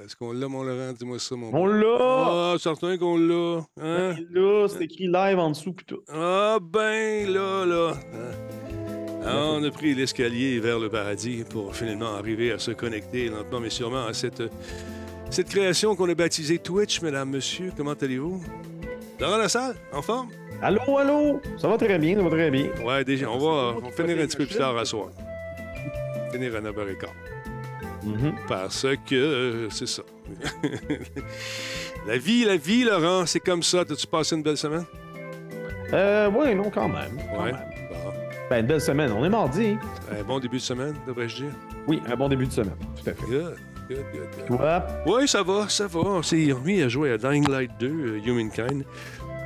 Est-ce qu'on l'a, mon Laurent? Dis-moi ça, mon On l'a! Ah, certain qu'on l'a. Hein? Ben là, c'est écrit live en dessous, plutôt. Ah, ben, là, là. Hein? Ah, on a pris l'escalier vers le paradis pour finalement arriver à se connecter lentement mais sûrement à cette, cette création qu'on a baptisée Twitch, mesdames, messieurs. Comment allez-vous? Dans la salle, en forme? Allô, allô? Ça va très bien, ça va très bien. Ouais, déjà, on va, on va finir un petit peu plus tard à soir. Finir à 9h15. Mhm. Parce que euh, c'est ça. la vie, la vie, Laurent, c'est comme ça. T'as-tu passé une belle semaine? Euh, ouais, non, quand même. quand Ouais. même. Bon. Ben, une belle semaine. On est mardi. Un bon début de semaine, devrais-je dire? Oui, un bon début de semaine. Tout à fait. Good, good, good, good. Toi? Oui, ça va, ça va. On s'est remis à jouer à Dying Light 2, euh, Humankind,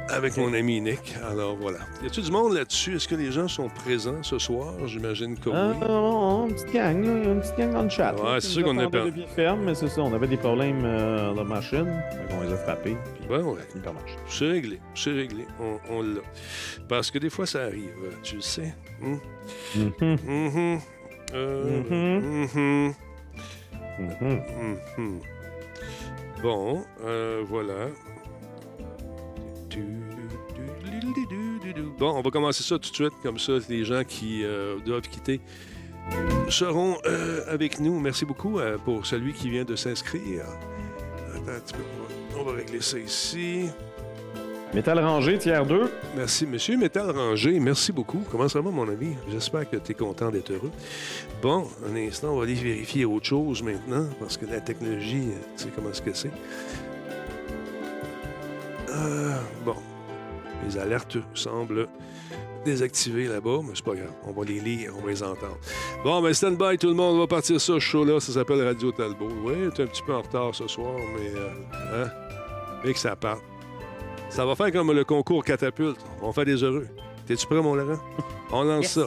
avec mon ami Nick. Alors voilà. Y a-tu du monde là-dessus? Est-ce que les gens sont présents ce soir? J'imagine que Euh, oui. on- une petite gang, là, une petite gang dans le chat. Ouais, c'est sûr qu'on a de pied ferme, mais c'est ça, on avait des problèmes euh, de machine. Qu'on les a frappés. Puis Ben ouais. C'est réglé, c'est réglé. On, on l'a. Parce que des fois, ça arrive, euh, tu le sais. Hmm? Mhm, Mhm. Euh, Mhm. mhm. mhm. Mhm. Bon, euh, voilà. Bon, on va commencer ça tout de suite, comme ça, les gens qui euh, doivent quitter seront euh, avec nous. Merci beaucoup euh, pour celui qui vient de s'inscrire. Attends un petit peu, on va- on va régler ça ici. Métal rangé, tiers 2. Merci, Monsieur Métal Rangé. Merci beaucoup. Comment ça va, mon ami? J'espère que tu es content d'être heureux. Bon, un instant, on va aller vérifier autre chose maintenant, parce que la technologie, tu sais comment ce que c'est. Euh, bon, les alertes semblent désactivées là-bas, mais c'est pas grave. On va les lire, on va les entendre. Bon, ben stand-by, tout le monde. On va partir ça, ce show-là. Ça s'appelle Radio Talbot. Oui, tu un petit peu en retard ce soir, mais... Euh, hein? Mais que ça parte. Ça va faire comme le concours catapulte. On va faire des heureux. T'es-tu prêt, mon Laurent? On lance ça.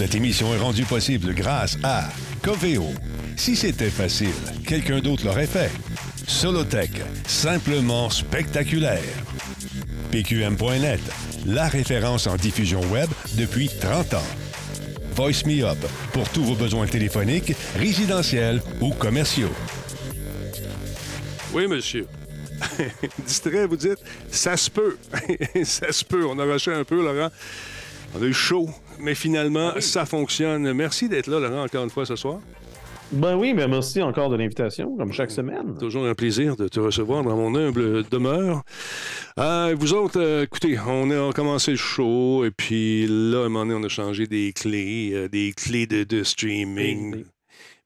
Cette émission est rendue possible grâce à Coveo. Si c'était facile, quelqu'un d'autre l'aurait fait. Solotech, simplement spectaculaire. PQM.net, la référence en diffusion web depuis 30 ans. Voice Me Up, pour tous vos besoins téléphoniques, résidentiels ou commerciaux. Oui, monsieur. Distrait, vous dites, ça se peut. ça se peut. On a rushé un peu, Laurent. On a eu chaud, mais finalement, ça fonctionne. Merci d'être là, Laurent, encore une fois ce soir. Ben oui, ben merci encore de l'invitation, comme chaque semaine. Toujours un plaisir de te recevoir dans mon humble demeure. Euh, vous autres, euh, écoutez, on a commencé le show, et puis là, à un moment donné, on a changé des clés, euh, des clés de, de streaming.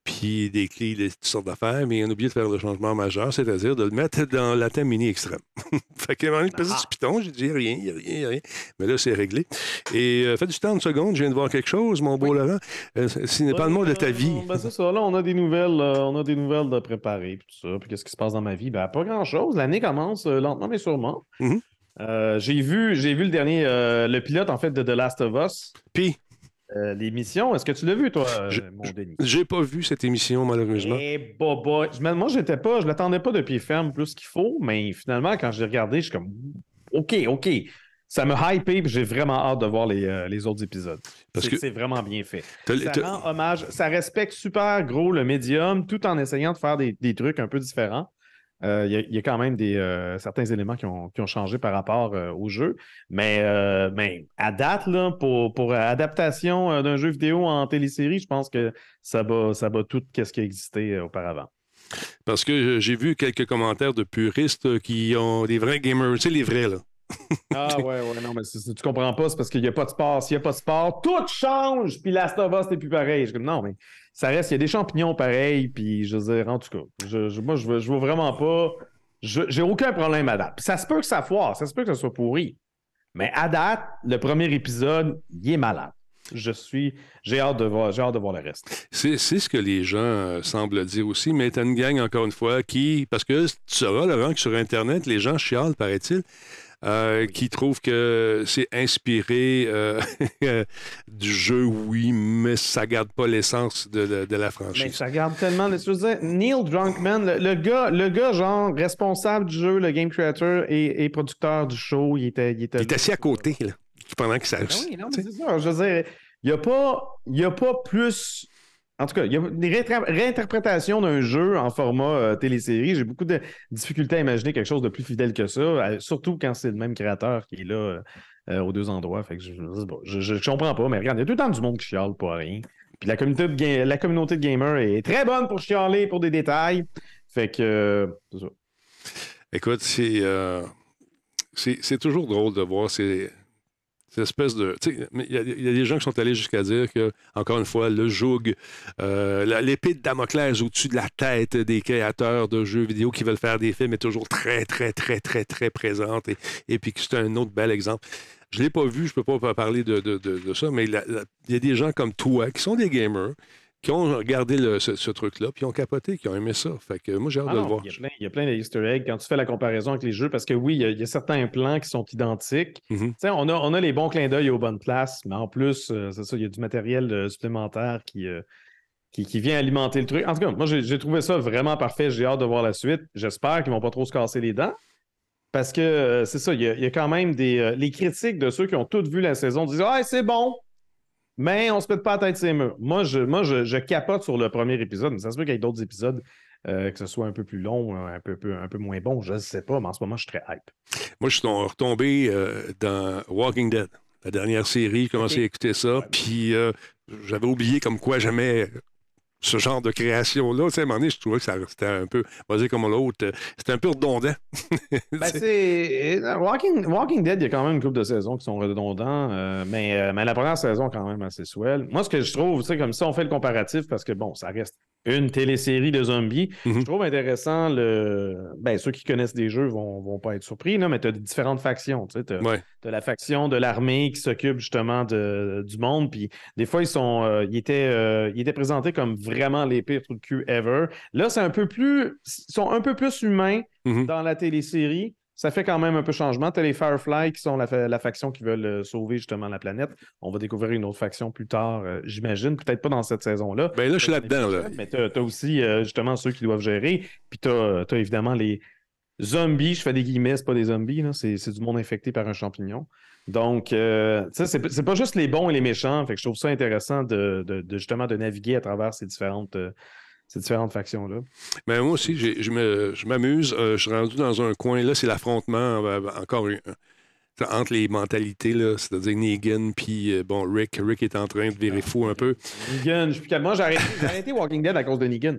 Puis des clés de toutes sortes d'affaires, mais on a oublié de faire le changement majeur, c'est-à-dire de le mettre dans la thème mini extrême. fait un moment donné, il du piton, j'ai dit rien, rien, rien. Mais là, c'est réglé. Et euh, fais du temps, une seconde, je viens de voir quelque chose, mon beau Laurent. Euh, c'est- Parle-moi de ta vie. Ben c'est ça, là, on a des nouvelles, euh, on a des nouvelles de préparer, puis tout ça. Puis qu'est-ce qui se passe dans ma vie? Ben, pas grand-chose. L'année commence euh, lentement, mais sûrement. Mhm. Euh, j'ai vu, j'ai vu le dernier, le pilote, en fait, de The Last of Us. Puis, Euh, L'émission, est-ce que tu l'as vu, toi, euh, Je- mon Denis? j'ai pas vu cette émission, malheureusement. Eh, boba. Je Moi, j'étais pas, je l'attendais pas de pied ferme plus qu'il faut, mais finalement, quand j'ai regardé, je suis comme, OK, OK. Ça me hypé, puis j'ai vraiment hâte de voir les, euh, les autres épisodes. Parce que- c'est vraiment bien fait. Ça rend hommage, ça respecte super gros le médium, tout en essayant de faire des, des trucs un peu différents. Euh, Il y, a- quand même des, euh, certains éléments qui ont, qui ont changé par rapport euh, au jeu. Mais, mais à date, là, pour, pour adaptation d'un jeu vidéo en télésérie, je pense que ça bat, ça bat tout ce qui euh, auparavant. Parce que j'ai vu quelques commentaires de puristes qui ont des vrais gamers, sais, les vrais, là. Ah ouais, ouais, non, mais tu comprends pas, c'est parce qu'il n'y a pas de sport. S'il n'y a pas de sport, tout change, puis Last of c'est plus pareil. Je comme, non, mais ça reste, il y a des champignons pareils, puis je veux dire, en tout cas, moi, je veux, je veux vraiment pas. J'ai aucun problème à date. Puis ça se peut que ça foire, ça se peut que ça soit pourri. Mais à date, le premier épisode, il est malade. Je suis. J'ai hâte de voir, j'ai hâte de voir le reste. C'est, ce que les gens euh, semblent dire aussi, mais t'as une gang, encore une fois, qui. Parce que tu sauras, Laurent, que sur Internet, les gens chialent, paraît-il. Euh, qui trouvent que c'est inspiré euh, du jeu, oui, mais ça garde pas l'essence de, la franchise. Mais ça garde tellement. Je veux dire, Neil Drunkman, le, gars, le gars, genre, responsable du jeu, le game creator et, producteur du show, il était. Il était, il était assis à côté, là pendant que ça. Ben oui, non, mais c'est ça. Je veux dire, il n'y a pas plus. En tout cas, il y a des réinterprétations d'un jeu en format euh, télésérie. J'ai beaucoup de difficultés à imaginer quelque chose de plus fidèle que ça, euh, surtout quand c'est le même créateur qui est là euh, aux deux endroits. Fait que je, je, comprends pas, mais regarde, il y a tout le temps du monde qui chiale pour rien. Puis la communauté de, la communauté de gamers est très bonne pour chialer pour des détails. Fait que c'est ça. Écoute, c'est, toujours drôle de voir ces espèce de. Il y, a des gens qui sont allés jusqu'à dire que, encore une fois, le joug, euh, l'épée de Damoclès au-dessus de la tête des créateurs de jeux vidéo qui veulent faire des films est toujours très, très, très, très, très présente. Et, puis c'est un autre bel exemple. Je ne l'ai pas vu, je ne peux pas parler de, ça, mais il y a des gens comme toi qui sont des gamers, qui ont regardé ce, truc-là, puis ont capoté, qui ont aimé ça. Fait que moi, j'ai hâte ah de le voir. Il y, a plein, de d'easter eggs quand tu fais la comparaison avec les jeux, parce que oui, il y a, certains plans qui sont identiques. Mm-hmm. on, a, on a les bons clins d'œil aux bonnes places, mais en plus, euh, c'est ça, il y a du matériel euh, supplémentaire euh, qui, qui, vient alimenter le truc. En tout cas, moi, j'ai trouvé ça vraiment parfait. J'ai hâte de voir la suite. J'espère qu'ils ne vont pas trop se casser les dents. Parce que c'est ça, il y, a, quand même des. les critiques de ceux qui ont toutes vu la saison disent Ah, c'est bon, mais on se pète pas la tête ces murs. Moi, je, moi je, capote sur le premier épisode, mais ça se peut qu'il y ait d'autres épisodes, euh, que ce soit un peu plus long, un peu, un peu moins bon, je ne sais pas, mais en ce moment, je suis très hype. Moi, je suis retombé euh, dans Walking Dead, la dernière série, commencé à écouter ça, puis euh, j'avais oublié comme quoi jamais ce genre de création-là. Tu sais, à un moment donné, je trouvais que c'était un peu, on va dire comme l'autre, c'était un peu redondant. ben, c'est. Euh, Walking, Walking, Dead, il y a quand même une couple de saisons qui sont redondants, euh, mais, euh, mais la première saison, quand même, assez swell. Moi, ce que je trouve, tu sais, comme ça, on fait le comparatif parce que, bon, ça reste une télésérie de zombies. Mhm. Je trouve intéressant le. Ben, ceux qui connaissent des jeux vont, vont pas être surpris, là, mais tu as différentes factions. Tu as, la faction de l'armée qui s'occupe justement de, du monde. Puis des fois, ils sont. Euh, ils, étaient, euh, ils étaient présentés comme vraiment les pires trucs de cul ever. Là, c'est un peu plus. Ils sont un peu plus humains mhm. dans la télésérie ça fait quand même un peu changement. Tu as les Firefly qui sont la, faction qui veulent euh, sauver justement la planète. On va découvrir une autre faction plus tard, euh, j'imagine. Peut-être pas dans cette saison-là. Ben là, je suis là-dedans. Là. Mais tu as, aussi euh, justement ceux qui doivent gérer. Puis tu as, évidemment les zombies. Je fais des guillemets, c'est pas des zombies. C'est du monde infecté par un champignon. Donc, euh, c'est pas juste les bons et les méchants. Fait que je trouve ça intéressant de, justement de naviguer à travers ces différentes ces différentes factions-là. Mais moi aussi, je m'amuse. Euh, je suis rendu dans un coin, là, c'est l'affrontement, euh, encore entre les mentalités, c'est-à-dire Negan puis euh, bon, Rick. Rick est en train de virer fou un peu. Negan, je suis Moi, j'ai arrêté, arrêté, Walking Dead à cause de Negan.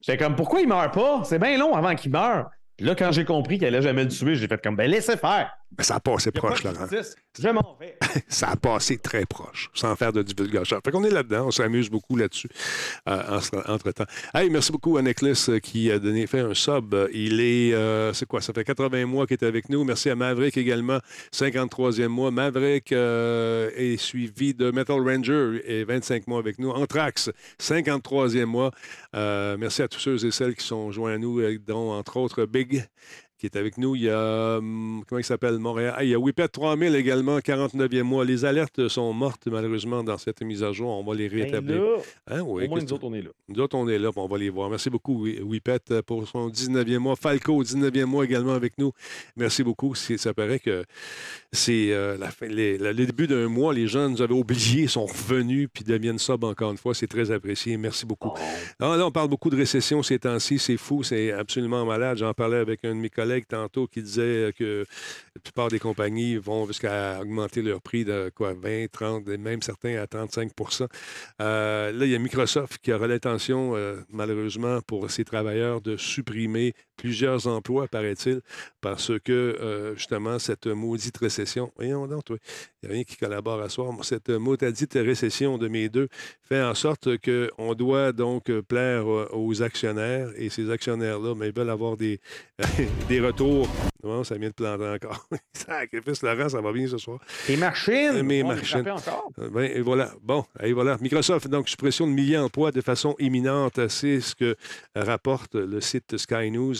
J'étais comme, pourquoi il meurt pas? C'est bien long avant qu'il meure. Là, quand j'ai compris qu'elle allait jamais le tuer, j'ai fait comme, ben laissez faire. Mais ça a passé proche, Laurent. Je m'en vais. ça a passé très proche, sans faire de divulgation. Fait qu'on est là-dedans, on s'amuse beaucoup là-dessus euh, entre-temps. Hey, merci beaucoup à Necklace euh, qui a donné, fait un sub. Il est, euh, c'est quoi, ça fait 80 mois qu'il est avec nous. Merci à Maverick également, 53e mois. Maverick est suivi de Metal Ranger et 25 mois avec nous. Anthrax, 53e mois. merci à tous ceux et celles qui sont joints à nous, dont entre autres Big qui est avec nous. Il y a, hum, comment il s'appelle, Montréal. Ah, il y a Whippet 3000 également, 49e mois. Les alertes sont mortes, malheureusement, dans cette mise à jour. On va les ben rétablir. hein, oui, au moins, nous autres, on est là. Nous autres, on est là, on va les voir. Merci beaucoup, Whippet, pour son 19e mois. Falco, 19e mois également avec nous. Merci beaucoup. Ça paraît que c'est euh, le début d'un mois. Les gens nous avaient oubliés, sont revenus, puis deviennent sub encore une fois. C'est très apprécié. Merci beaucoup. Ah, là, on parle beaucoup de récession ces temps-ci. C'est fou, c'est absolument malade. J'en parlais avec un de mes collègues tantôt qui disait que la plupart des compagnies vont jusqu'à augmenter leur prix de quoi 20, 30, même certains à 35% euh, Là, il y a Microsoft qui aura l'intention, euh, malheureusement, pour ses travailleurs de supprimer plusieurs emplois, paraît-il, parce que, euh, justement, cette maudite récession, voyons donc, il n'y a rien qui collabore à soi, cette maudite récession de mes deux fait en sorte qu'on doit donc plaire aux actionnaires, et ces actionnaires-là, mais ben, ils veulent avoir des, des des retours. Non, ça vient de planter encore. Sacrifice, Laurent, ça va bien ce soir. Les machines! Mes machines. Encore. Ben, et voilà. Bon, et voilà. Microsoft, donc, suppression de milliers d'emplois de façon imminente. C'est ce que rapporte le site Sky News.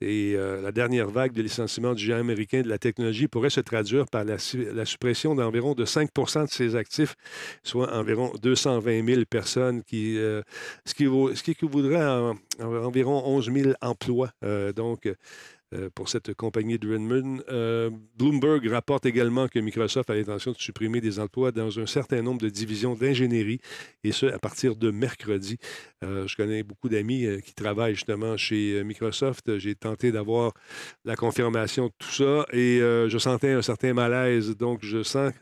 Et euh, la dernière vague de licenciement du géant américain de la technologie pourrait se traduire par la, suppression d'environ de 5% de ses actifs, soit environ 220 000 personnes, qui, euh, ce, qui ce qui équivaudrait environ 11 000 emplois. Euh, donc, pour cette compagnie de Redmond. Euh, Bloomberg rapporte également que Microsoft a l'intention de supprimer des emplois dans un certain nombre de divisions d'ingénierie, et ce, à partir de mercredi. Euh, je connais beaucoup d'amis qui travaillent justement chez Microsoft. J'ai tenté d'avoir la confirmation de tout ça et je sentais un certain malaise. Donc, je sens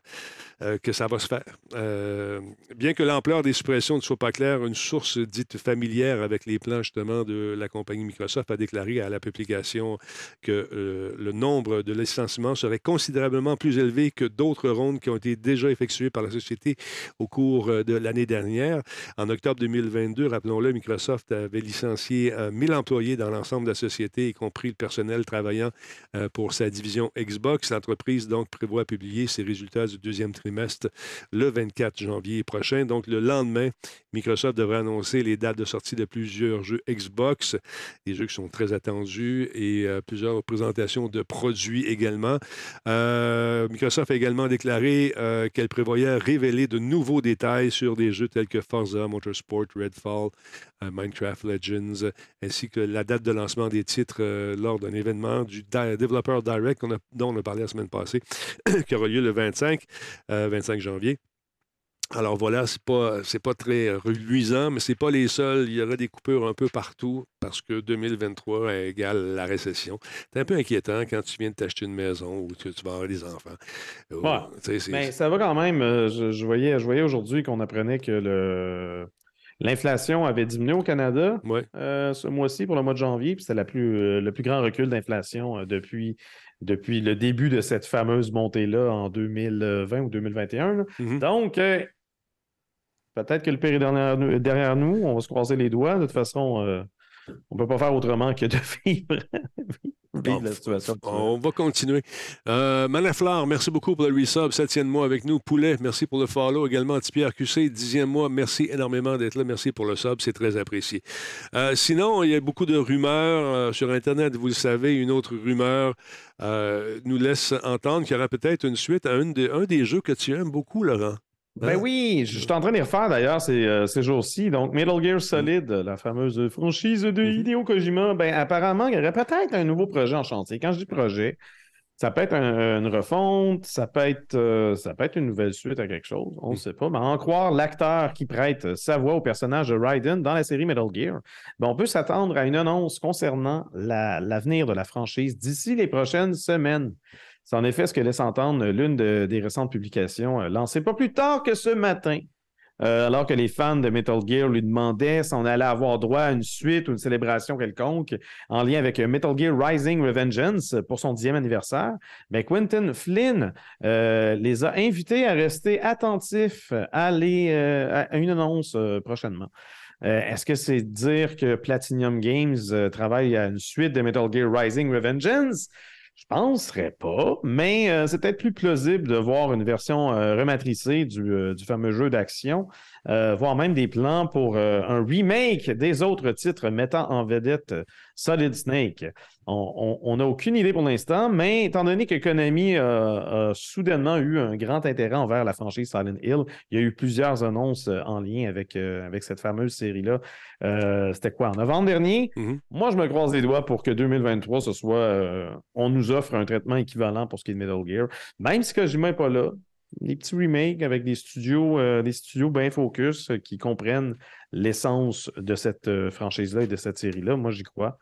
euh, que ça va se faire. Euh, bien que l'ampleur des suppressions ne soit pas claire, une source dite familière avec les plans justement de la compagnie Microsoft a déclaré à la publication que euh, le nombre de licenciements serait considérablement plus élevé que d'autres rondes qui ont été déjà effectuées par la société au cours de l'année dernière. En octobre 2022, rappelons-le, Microsoft avait licencié 1000 employés dans l'ensemble de la société, y compris le personnel travaillant pour sa division Xbox. L'entreprise donc prévoit publier ses résultats du deuxième trimestre le 24 janvier prochain. Donc, le lendemain, Microsoft devrait annoncer les dates de sortie de plusieurs jeux Xbox, des jeux qui sont très attendus et euh, plusieurs présentations de produits également. Euh, Microsoft a également déclaré euh, qu'elle prévoyait révéler de nouveaux détails sur des jeux tels que Forza Motorsport, Redfall, Minecraft Legends, ainsi que la date de lancement des titres lors d'un événement du Developer Direct dont on a parlé la semaine passée, qui aura lieu le 25. 25 janvier. Alors voilà, c'est pas c'est pas très reluisant, mais c'est pas les seuls. Il y aura des coupures un peu partout parce que 2023 égale la récession. C'est un peu inquiétant quand tu viens de t'acheter une maison ou que tu vas avoir des enfants. mais ça va quand même. Euh, je, voyais, je voyais aujourd'hui qu'on apprenait que le L'inflation avait diminué au Canada euh, ce mois-ci pour le mois de janvier, puis c'était plus, euh, le plus grand recul d'inflation depuis depuis le début de cette fameuse montée-là en 2020 ou 2021. Mm-hmm. Donc, euh, peut-être que le pire est derrière nous, On va se croiser les doigts. De toute façon, euh, on ne peut pas faire autrement que de vivre, la situation. On va continuer. Euh, Manafleur, merci beaucoup pour le resub. Septième mois avec nous. Poulet, merci pour le follow. Également, Pierre QC, dixième mois. Merci énormément d'être là. Merci pour le sub. C'est très apprécié. Euh, sinon, il y a beaucoup de rumeurs euh, sur Internet. Vous le savez, une autre rumeur nous laisse entendre qu'il y aura peut-être une suite à un des jeux que tu aimes beaucoup, Laurent. Ben hein? oui, je suis en train de refaire d'ailleurs ces, euh, ces jours-ci. Donc, Metal Gear Solid, la fameuse franchise de mm-hmm. Hideo Kojima, ben apparemment, il y aurait peut-être un nouveau projet en chantier. Quand je dis projet, ça peut être une refonte, ça peut être, euh, ça peut être une nouvelle suite à quelque chose, on ne mm. sait pas. Mais en croire l'acteur qui prête sa voix au personnage de Raiden dans la série Metal Gear, ben on peut s'attendre à une annonce concernant l'avenir de la franchise d'ici les prochaines semaines. C'est en effet ce que laisse entendre l'une des récentes publications euh, lancées pas plus tard que ce matin. Euh, alors que les fans de Metal Gear lui demandaient si on allait avoir droit à une suite ou une célébration quelconque en lien avec euh, Metal Gear Rising Revengeance pour son dixième anniversaire, mais ben, Quentin Flynn les a invités à rester attentifs à, à une annonce prochainement. Est-ce que c'est dire que Platinum Games travaille à une suite de Metal Gear Rising Revengeance? Je penserais pas, mais euh, c'est peut-être plus plausible de voir une version euh, rematricée euh, du, fameux jeu d'action, voire même des plans pour un remake des autres titres mettant en vedette Solid Snake. On n'a aucune idée pour l'instant, mais étant donné que Konami a, soudainement eu un grand intérêt envers la franchise Silent Hill, il y a eu plusieurs annonces euh, en lien avec, euh, avec cette fameuse série-là. Euh, c'était quoi, en novembre dernier? Mm-hmm. Moi, je me croise les doigts pour que 2023, ce soit, on nous offre un traitement équivalent pour ce qui est de Metal Gear. Même si Kojima n'est pas là, les petits remakes avec des studios, des studios bien focus qui comprennent l'essence de cette franchise-là et de cette série-là. Moi, j'y crois.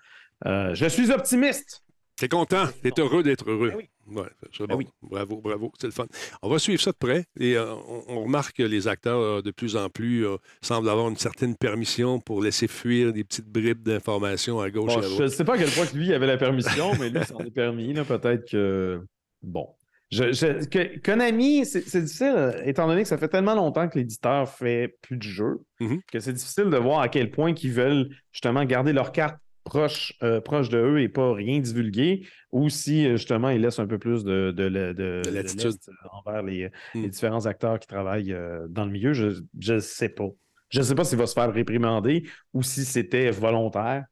Euh, je suis optimiste. T'es content, t'es heureux d'être heureux. Ben oui. Ben bravo, bravo, c'est le fun. On va suivre ça de près et euh, on, remarque que les acteurs, euh, de plus en plus, semblent avoir une certaine permission pour laisser fuir des petites bribes d'informations à gauche et à droite. Je ne sais pas à quel point lui avait la permission, mais lui, s'en est permis. Peut-être que. Bon. Je, Konami, c'est difficile, étant donné que ça fait tellement longtemps que l'éditeur fait plus de jeux, mm-hmm. que c'est difficile de voir à quel point ils veulent justement garder leur carte proche, euh, proche de eux et pas rien divulgué, ou si justement ils laissent un peu plus de, de, latitude envers les, hmm. différents acteurs qui travaillent dans le milieu, je ne sais pas. Je ne sais pas s'il va se faire réprimander ou si c'était volontaire.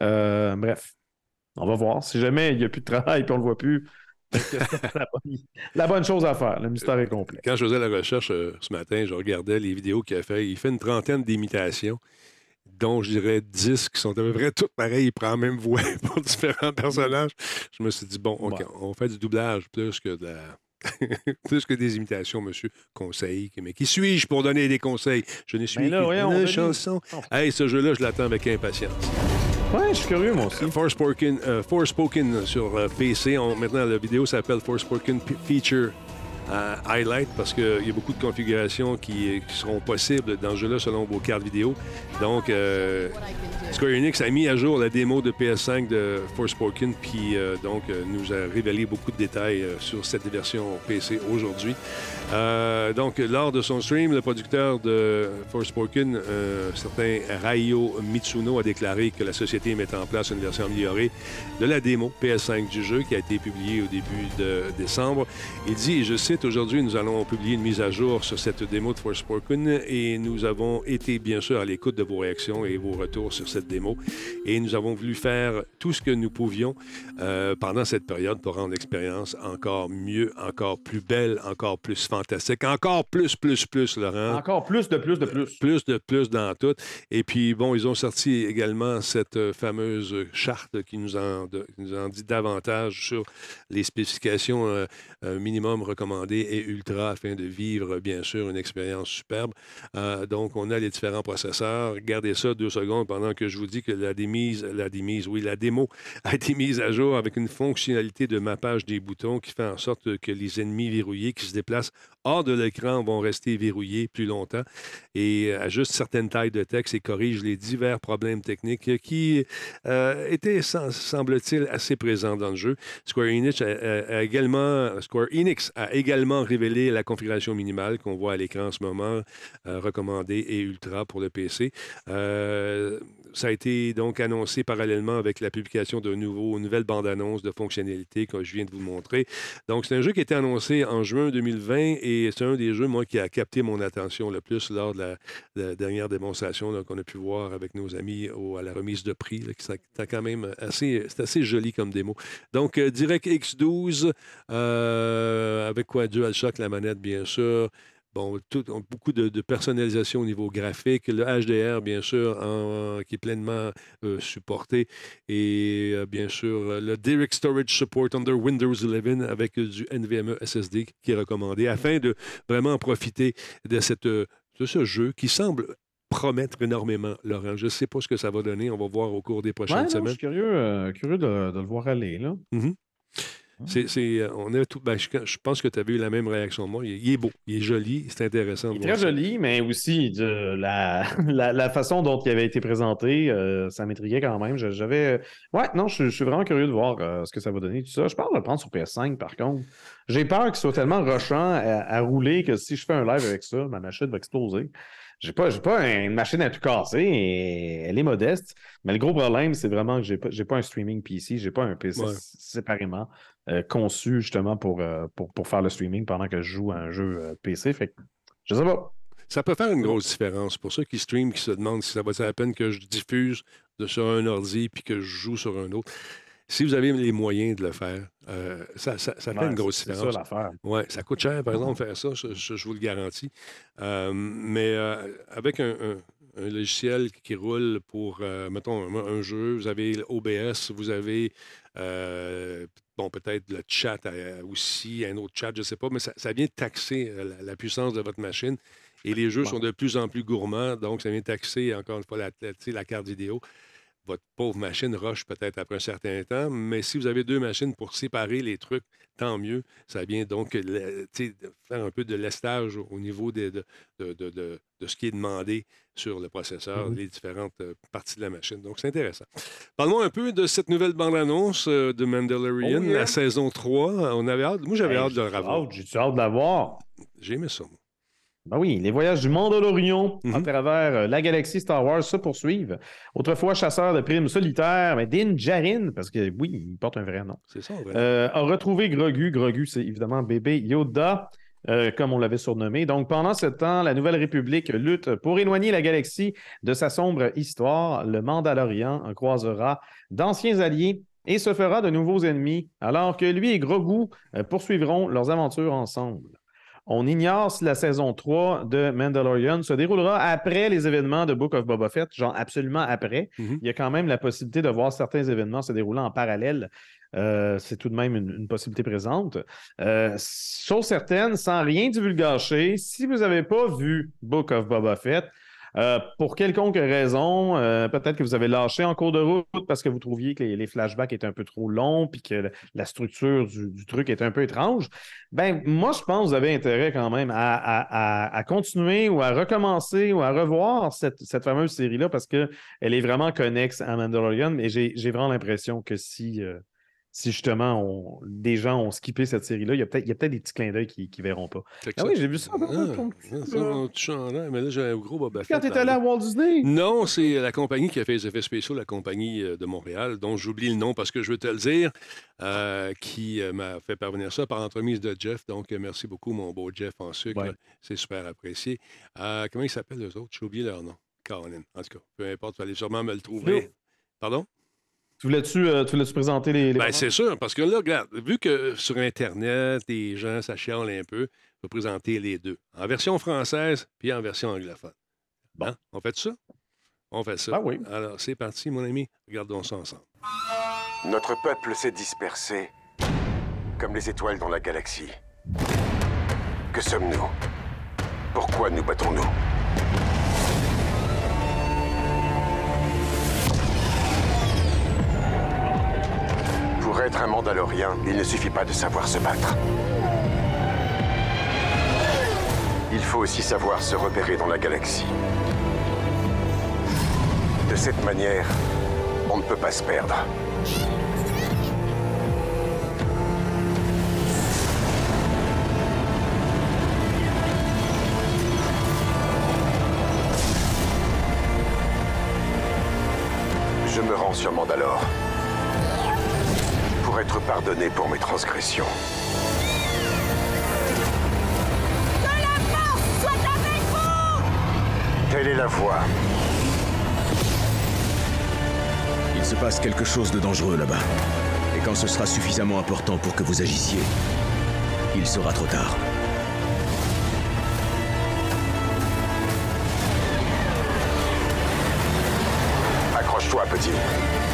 bref, on va voir. Si jamais il n'y a plus de travail et on ne le voit plus, la, bonne, chose à faire. Le mystère est complet. Quand je faisais la recherche euh, ce matin, je regardais les vidéos qu'il a fait. Il fait une trentaine d'imitations, dont je dirais dix qui sont à peu près toutes pareilles. Il prend la même voix pour différents personnages. Je me suis dit, bon, OK, on fait du doublage plus que de plus que des imitations, monsieur. Conseil. Mais qui suis-je pour donner des conseils? Je ne suis ben qu'une chanson. Hey, ce jeu-là, je l'attends avec impatience. Ouais, je suis curieux, moi aussi. Forspoken, euh, Forspoken sur euh, PC. maintenant, la vidéo s'appelle Forspoken Feature highlight parce qu'il y a beaucoup de configurations qui, seront possibles dans ce jeu-là selon vos cartes vidéo. Donc, euh, Square Enix a mis à jour la démo de PS5 de Forspoken, puis euh, donc euh, nous a révélé beaucoup de détails sur cette version PC aujourd'hui. donc, lors de son stream, le producteur de Forspoken, certain Ryo Mitsuno, a déclaré que la société met en place une version améliorée de la démo PS5 du jeu qui a été publiée au début de décembre. Il dit, je cite, aujourd'hui, nous allons publier une mise à jour sur cette démo de Forspoken et nous avons été bien sûr à l'écoute de vos réactions et vos retours sur cette démo. Et nous avons voulu faire tout ce que nous pouvions euh, pendant cette période pour rendre l'expérience encore mieux, encore plus belle, encore plus fantastique, encore plus, plus, plus, Laurent. Encore plus de plus de plus. Plus de plus dans tout. Et puis, bon, ils ont sorti également cette euh, fameuse charte qui nous en, nous en dit davantage sur les spécifications euh, minimum recommandées et ultra afin de vivre, bien sûr, une expérience superbe. Euh, donc, on a les différents processeurs. Gardez ça deux secondes pendant que je vous dis que la démise, la démise, oui, la démo a été mise à jour avec une fonctionnalité de mappage des boutons qui fait en sorte que les ennemis verrouillés qui se déplacent hors de l'écran vont rester verrouillés plus longtemps et ajustent certaines tailles de texte et corrigent les divers problèmes techniques qui euh, étaient, semble-t-il, assez présents dans le jeu. Square Enix a également, Square Enix a également révéler la configuration minimale qu'on voit à l'écran en ce moment, euh, recommandée et ultra pour le PC. Euh, ça a été donc annoncé parallèlement avec la publication de nouveau, nouvelle bande-annonce de fonctionnalités que je viens de vous montrer. Donc, c'est un jeu qui a été annoncé en juin 2020 et c'est un des jeux, moi, qui a capté mon attention le plus lors de la, dernière démonstration qu'on a pu voir avec nos amis à la remise de prix. C'est quand même assez, assez joli comme démo. Donc, euh, Direct X12, euh, avec quoi? DualShock, la manette, bien sûr. Bon, tout, beaucoup de, personnalisation au niveau graphique. Le HDR, bien sûr, qui est pleinement euh, supporté. Et euh, bien sûr, le Direct Storage Support under Windows 11 avec du NVMe SSD qui est recommandé afin de vraiment profiter de, cette, de ce jeu qui semble promettre énormément, Laurent. Je ne sais pas ce que ça va donner. On va voir au cours des prochaines semaines. je suis curieux, euh, curieux de, le voir aller. Là. Mm-hmm. C'est, euh, on est tout, ben, je, pense que tu avais eu la même réaction de moi. Il, est beau, il est joli, c'est intéressant. Il est très joli, mais aussi de la, la, façon dont il avait été présenté, euh, ça m'intriguait quand même. J'avais. Ouais, non, je, suis vraiment curieux de voir euh, ce que ça va donner, tout ça. Je parle de le prendre sur PS5, par contre. J'ai peur qu'il soit tellement rushant à, rouler que si je fais un live avec ça, ma machine va exploser. J'ai pas, pas une machine à tout casser et elle est modeste. Mais le gros problème, c'est vraiment que j'ai pas, pas un streaming PC, j'ai pas un PC séparément euh, conçu justement euh, pour, pour, faire le streaming pendant que je joue à un jeu euh, PC. Fait que je sais pas. Ça peut faire une grosse différence. Pour ceux qui streament, qui se demandent si ça vaut la peine que je diffuse de sur un ordi puis que je joue sur un autre. Si vous avez les moyens de le faire, ça, ça, fait une grosse différence. C'est ça. Ouais, ça coûte cher, par exemple, faire ça, je, vous le garantis. mais avec un, logiciel qui roule pour, mettons, un, jeu, vous avez l'OBS, vous avez bon, peut-être le chat aussi, un autre chat, je ne sais pas, mais ça, vient taxer la, puissance de votre machine. Et les jeux sont de plus en plus gourmands, donc ça vient taxer, encore une fois, la, la carte vidéo votre pauvre machine rush peut-être après un certain temps, mais si vous avez deux machines pour séparer les trucs, tant mieux. Ça vient donc faire un peu de lestage au niveau de, de, de, ce qui est demandé sur le processeur, mm-hmm. les différentes euh, parties de la machine. Donc, c'est intéressant. Parlons un peu de cette nouvelle bande-annonce euh, de Mandalorian, oh, la saison 3. On avait hâte, moi, j'avais hâte de le revoir. J'ai hâte de la voir? J'ai aimé ça, moi. Ben oui, les voyages du Mandalorian à Mhm. travers euh, la galaxie Star Wars se poursuivent. Autrefois chasseur de primes solitaire, mais Din Djarin, parce que oui, il porte un vrai nom, C'est ça, vrai. euh, a retrouvé Grogu. Grogu, c'est évidemment bébé Yoda, euh, comme on l'avait surnommé. Donc, pendant ce temps, la Nouvelle République lutte pour éloigner la galaxie de sa sombre histoire. Le Mandalorian croisera d'anciens alliés et se fera de nouveaux ennemis, alors que lui et Grogu poursuivront leurs aventures ensemble. On ignore si la saison 3 de Mandalorian se déroulera après les événements de Book of Boba Fett, genre absolument après. Mhm. Il y a quand même la possibilité de voir certains événements se dérouler en parallèle. Euh, c'est tout de même une, une possibilité présente. Euh, chose certaine, sans rien divulgacher, si vous n'avez pas vu Book of Boba Fett, euh, pour quelconque raison, euh, peut-être que vous avez lâché en cours de route parce que vous trouviez que les, flashbacks étaient un peu trop longs puis que la structure du, truc est un peu étrange. Ben, moi, je pense que vous avez intérêt quand même à, continuer ou à recommencer ou à revoir cette, fameuse série-là parce qu'elle est vraiment connexe à Mandalorian. Et j'ai j'ai vraiment l'impression que si, euh, si justement on- des gens ont skippé cette série-là, il y a peut-être des petits clins d'œil qui ne verront pas. Fait Ah ça- oui, j'ai vu ça. Ah, ton- ça, mon petit chandail, mais là, j'ai un gros Boba Quand tu étais allé à Walt Disney? Non, c'est la compagnie qui a fait les effets spéciaux, la compagnie euh, de Montréal, dont j'oublie le nom parce que je veux te le dire, euh, qui euh, m'a fait parvenir ça par l'entremise de Jeff. Donc, merci beaucoup, mon beau Jeff en sucre. Ouais. C'est super apprécié. Euh, comment ils s'appellent, les autres? J'ai oublié leur nom. Caroline. En tout cas, peu importe, il fallait sûrement me le trouver. Pardon? Tu voulais-tu euh, tu voulais-tu présenter les. les Ben, c'est sûr, parce que là, regarde, vu que sur Internet, les gens, ça chiale un peu, je vais présenter les deux. En version française, puis en version anglophone. Bon. Hein? On fait ça? On fait ça. Ah oui. Alors, c'est parti, mon ami. Regardons ça ensemble. Notre peuple s'est dispersé, comme les étoiles dans la galaxie. Que sommes-nous? Pourquoi nous battons-nous? Pour être un Mandalorien, il ne suffit pas de savoir se battre. Il faut aussi savoir se repérer dans la galaxie. De cette manière, on ne peut pas se perdre. Je me rends sur Mandalore être pardonné pour mes transgressions. Telle est la voie. Il se passe quelque chose de dangereux là-bas. Et quand ce sera suffisamment important pour que vous agissiez, il sera trop tard. Accroche-toi, petit.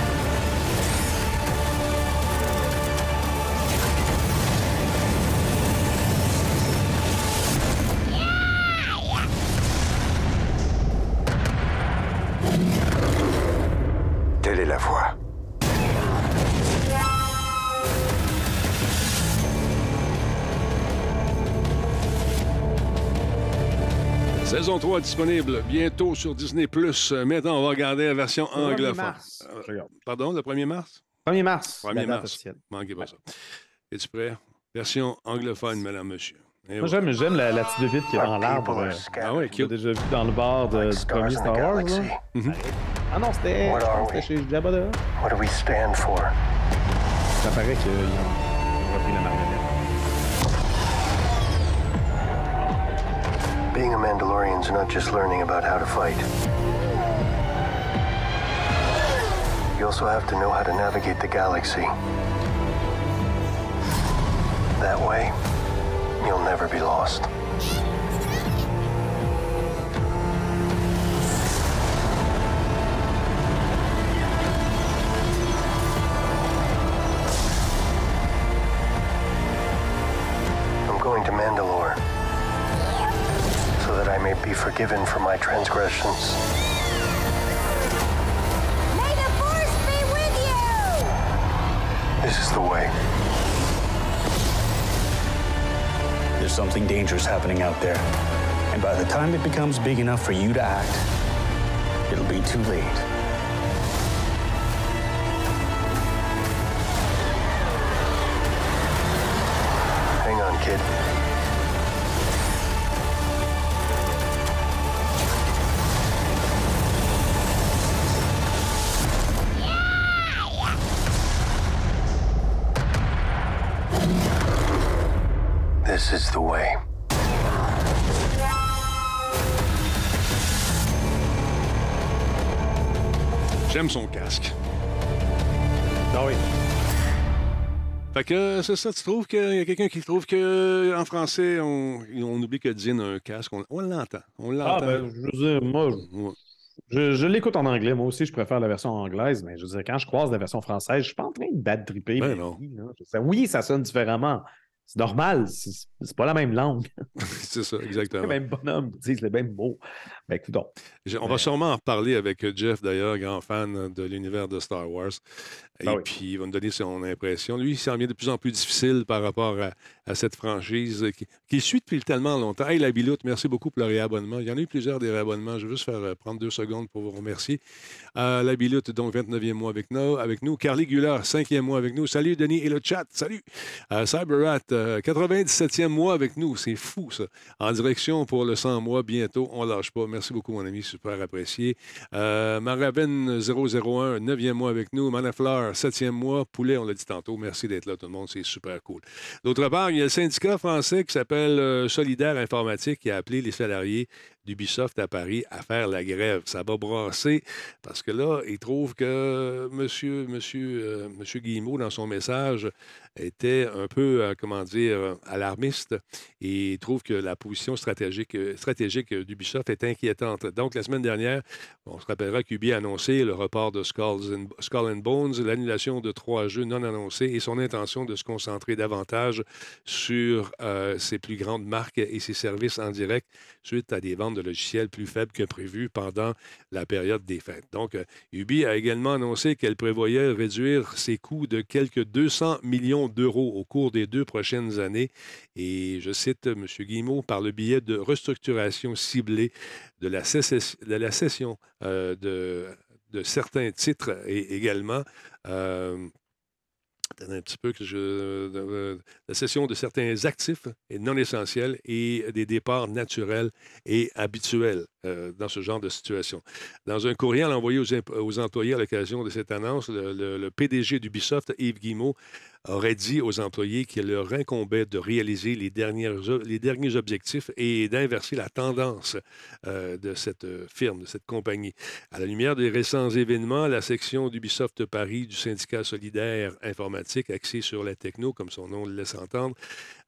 Saison 3 disponible bientôt sur Disney+. Euh, Maintenant, on va regarder la version 1er anglophone. mars. Euh. Pardon, le 1er mars? 1er mars. 1er la date mars. Manquez pas ça. Es-tu prêt? Version anglophone, madame, monsieur. Et Moi, j'aime, j'aime la, la petite bébite qui est dans l'arbre. euh, Ah ouais, l'as cute. déjà vu dans le bar de- du premier Star Wars, là? Ah non, c'était, chez Jabba. What do we stand for? Ça paraît qu'ils ont, repris la marionnette. Being a Mandalorian is not just learning about how to fight. You also have to know how to navigate the galaxy. That way, you'll never be lost. I may forgiven for my transgressions. May the Force be with you! This is the way. There's something dangerous happening out there. And by the time it becomes big enough for you to act, it'll be too late. Fait que c'est ça, tu trouves qu'il y a quelqu'un qui trouve que en français, on, on oublie que Dean a un casque. On, on l'entend. On Ah, l'entend. ben, je veux dire, moi, Ouais. je, je l'écoute en anglais. Moi aussi, je préfère la version anglaise, mais je veux dire, quand je croise la version française, je suis pas en train de bad tripper. Ben non. oui, ça sonne différemment. C'est normal. C'est pas la même langue. c'est ça, le exactement. même bonhomme disent les mêmes mots. Ben, donc. On va sûrement en reparler avec euh, Jeff, d'ailleurs, grand fan de l'univers de Star Wars. Et oui. puis, il va nous donner son impression. Lui, il s'en vient de plus en plus difficile par rapport à, à cette franchise qui, qui suit depuis tellement longtemps. Hey, la Biloute, merci beaucoup pour le réabonnement. Il y en a eu plusieurs des réabonnements. Je vais juste faire euh, prendre deux secondes pour vous remercier. Euh, la Biloute, donc 29e mois avec nous. Avec nous. Carly Gullard, 5e mois avec nous. Salut, Denis et le chat. Salut. Euh, Cyberrat, euh, 97e mois avec nous. C'est fou, ça. En direction pour le 100 mois bientôt. On lâche pas. Merci beaucoup, mon ami. Super apprécié. Euh, Maraven 001, 9e mois avec nous. Manafleur, 7e mois. Poulet, on l'a dit tantôt. Merci d'être là, tout le monde. C'est super cool. D'autre part, il y a le syndicat français qui s'appelle euh, Solidaire Informatique qui a appelé les salariés d'Ubisoft à Paris à faire la grève. Ça va brasser parce que là, ils trouvent que monsieur, monsieur, euh, monsieur Guillemot, dans son message, était un peu, euh, comment dire, euh, alarmiste et trouve que la position stratégique, euh, stratégique d'Ubisoft est inquiétante. Donc, la semaine dernière, on se rappellera qu'Ubi a annoncé le report de Skulls and, Skull Bones, l'annulation de trois jeux non annoncés et son intention de se concentrer davantage sur ses plus grandes marques et ses services en direct suite à des ventes de logiciels plus faibles que prévu pendant la période des fêtes. Donc, Ubi a également annoncé qu'elle prévoyait réduire ses coûts de quelques 200 millions d'euros au cours des deux prochaines années. Et je cite M. Guillemot par le biais de restructuration ciblée de la, cession euh, de, certains titres et également. euh, un petit peu que je. la cession de certains actifs non essentiels et des départs naturels et habituels euh, dans ce genre de situation. Dans un courriel envoyé aux, employés à l'occasion de cette annonce, le, le- PDG d'Ubisoft, Yves Guillemot, aurait dit aux employés qu'il leur incombait de réaliser les, dernières, les derniers objectifs et d'inverser la tendance euh, de cette euh, firme, de cette compagnie. À la lumière des récents événements, la section d'Ubisoft Paris du syndicat solidaire informatique axé sur la techno, comme son nom le laisse entendre,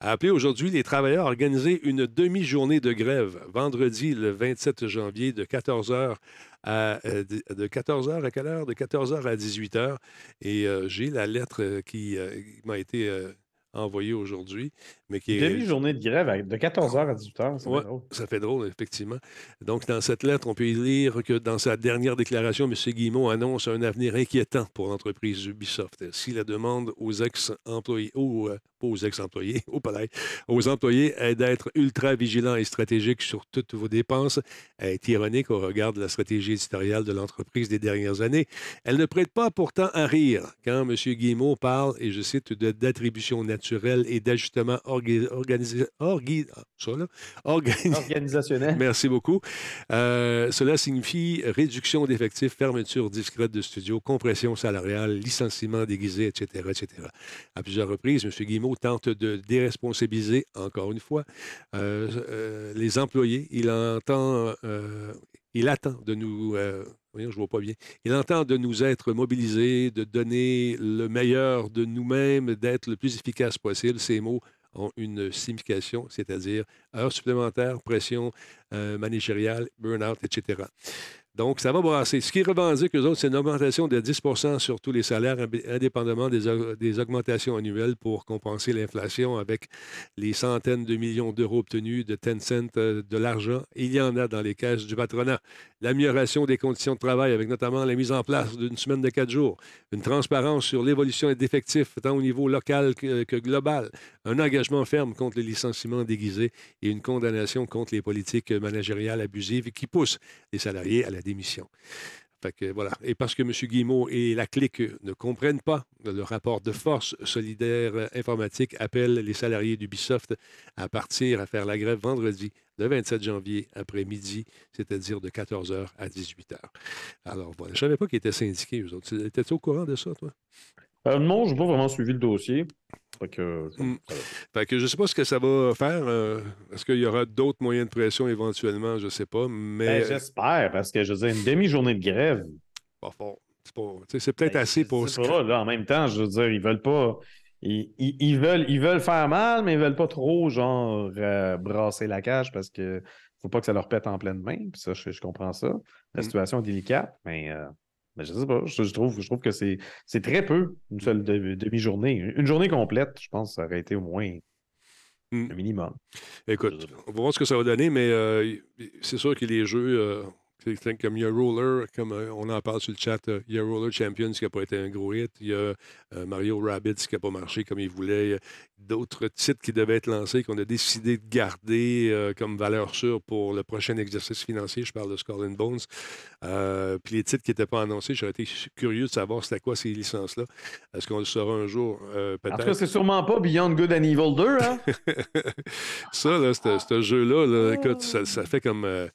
a appelé aujourd'hui les travailleurs à organiser une demi-journée de grève vendredi le 27 janvier de 14h à, euh, de de 14h à quelle heure? De 14h à 18h. Et euh, j'ai la lettre euh, qui, euh, qui m'a été euh, envoyée aujourd'hui, mais qui est... Demi-journée de grève à- de 14h à 18h. C'est Ouais, drôle. ça fait drôle, effectivement. Donc, dans cette lettre, on peut y lire que dans sa dernière déclaration, M. Guillemot annonce un avenir inquiétant pour l'entreprise Ubisoft. Si la demande aux ex-employés, ou euh, pas aux ex-employés, au palais, aux employés est d'être ultra vigilants et stratégiques sur toutes vos dépenses, est ironique au regard de la stratégie éditoriale de l'entreprise des dernières années. Elle ne prête pas pourtant à rire quand M. Guillemot parle, et je cite, de- d'attribution naturelle et d'ajustement orga- orgi- ah, organi- Organisationnel. Merci beaucoup. Euh, cela signifie réduction d'effectifs, fermeture discrète de studios, compression salariale, licenciement déguisé, etc., etc. À plusieurs reprises, M. Guillemot tente de déresponsabiliser, encore une fois, euh, euh, les employés. Il entend, euh, attend de nous. Il entend de nous être mobilisés, de donner le meilleur de nous-mêmes, d'être le plus efficace possible. Ces mots ont une signification, c'est-à-dire heures supplémentaires, pression managériale, burn-out, etc. Donc, ça va brasser. Ce qui revendique, eux autres, c'est une augmentation de 10% sur tous les salaires, indépendamment des, des augmentations annuelles pour compenser l'inflation avec les centaines de millions d'euros obtenus de Tencent euh, de l'argent. Il y en a dans les caisses du patronat. L'amélioration des conditions de travail, avec notamment la mise en place d'une semaine de quatre jours, une transparence sur l'évolution d'effectifs, tant au niveau local que, que global, un engagement ferme contre les licenciements déguisés et une condamnation contre les politiques managériales abusives qui poussent les salariés à la démission. Voilà. Et parce que M. Guillemot et la clique ne comprennent pas le rapport de force solidaire informatique appelle les salariés d'Ubisoft à partir à faire la grève vendredi, le 27 janvier, après-midi, c'est-à-dire de 14h à 18h. Alors voilà. Je ne savais pas qu'ils étaient syndiqués, eux autres. Étais-tu au courant de ça, toi? Euh, non, je n'ai pas vraiment suivi le dossier. Fait que, Mm. ça. Fait que je sais pas ce que ça va faire. euh, Est-ce qu'il y aura d'autres moyens de pression éventuellement? Je sais pas. Mais Ben, J'espère, parce que je veux dire, une demi-journée de grève, pas fort. C'est peut-être Ben, assez pour. pas, là, en même temps, je veux dire, ils veulent pas. Ils, ils- ils veulent, ils veulent faire mal, mais ils veulent pas trop, genre, euh, brasser la cage parce que faut pas que ça leur pète en pleine main. Puis ça, je, je comprends ça. La Mm. situation est délicate, mais, euh, mais je sais pas. Je, je trouve, je trouve que c'est c'est très peu, une seule de- demi-journée. Une journée complète, je pense ça aurait été au moins Mm. le minimum. Écoute, on va voir ce que ça va donner, mais euh, c'est sûr que les jeux, euh, c'est- comme il y a Roller, comme euh, on en parle sur le chat, euh, il y a Roller Champions qui n'a pas été un gros hit, il y a euh, Mario Rabbids qui n'a pas marché comme il voulait, il y a d'autres titres qui devaient être lancés qu'on a décidé de garder comme valeur sûre pour le prochain exercice financier. Je parle de Skull and Bones. Euh, puis les titres qui n'étaient pas annoncés, j'aurais été curieux de savoir c'était quoi ces licences-là. Est-ce qu'on le saura un jour? Euh, En tout cas, peut-être. c'est sûrement pas Beyond Good and Evil 2, hein? ça, là, ce jeu-là, là, écoute, ça, ça fait comme. euh,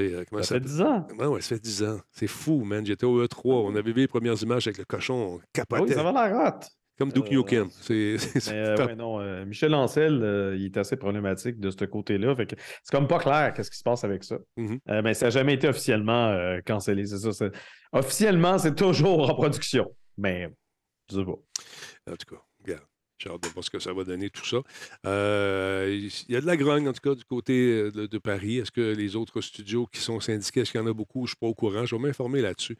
euh, Ça fait 10 ans. Ouais, ouais, ça fait 10 ans. C'est fou, man. J'étais au E3. On avait vu les premières images avec le cochon. On Ah capotait. Oui, ça va l'air hot. Comme Duke Euh, Nukem. C'est- euh, ouais, non, euh, Michel Ancel, il est assez problématique de ce côté-là. C'est comme pas clair qu'est-ce qui se passe avec ça. Mhm. Euh, mais ça n'a jamais été officiellement cancellé. C'est ça. c'est- Officiellement, c'est toujours en production. Mais je sais pas. En tout cas. J'ai hâte de voir ce que ça va donner, tout ça. Euh, Il y a de la grogne, en tout cas, du côté euh, de, de Paris. Est-ce que les autres studios qui sont syndiqués, est-ce qu'il y en a beaucoup? Je ne suis pas au courant. Je vais m'informer là-dessus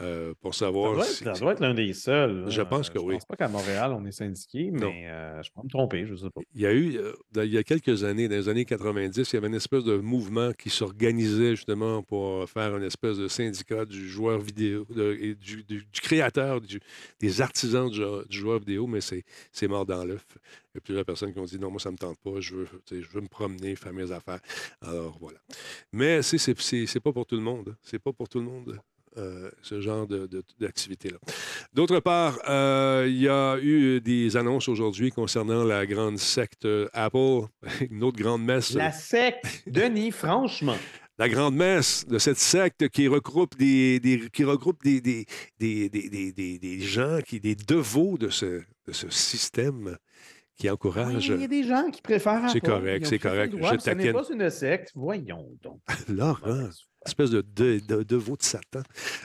euh, pour Ça savoir doit, si- être, ça doit être l'un des seuls. Je là. pense que je oui. pense pas qu'à Montréal, on est syndiqué, mais euh, je peux me tromper, je sais pas. Il y a eu, il y a quelques années, dans les années 90, il y avait une espèce de mouvement qui s'organisait justement pour faire une espèce de syndicat du joueur vidéo de- et du, du- du créateur, du- des artisans du, jou- du joueur vidéo, mais c'est c'est dans l'œuf. Il y a plusieurs personnes qui ont dit non, moi ça ne me tente pas, je veux, je veux me promener, faire mes affaires. Alors voilà. Mais c'est- pas pour tout le monde. hein. C'est pas pour tout le monde. euh, ce genre d'activité-là. D'autre part, euh, il y a eu des annonces aujourd'hui concernant la grande secte Apple, une autre grande messe. La secte, Denis, franchement. La grande messe de cette secte qui regroupe des, des- qui regroupe des, des, des, des- des- des- des gens, qui, des devots de ce, de ce système qui encourage. Il y a des gens qui préfèrent. C'est correct, c'est correct. Je Ce n'est pas une secte. Voyons donc. Laurent, espèce de, de, de deveau de Satan.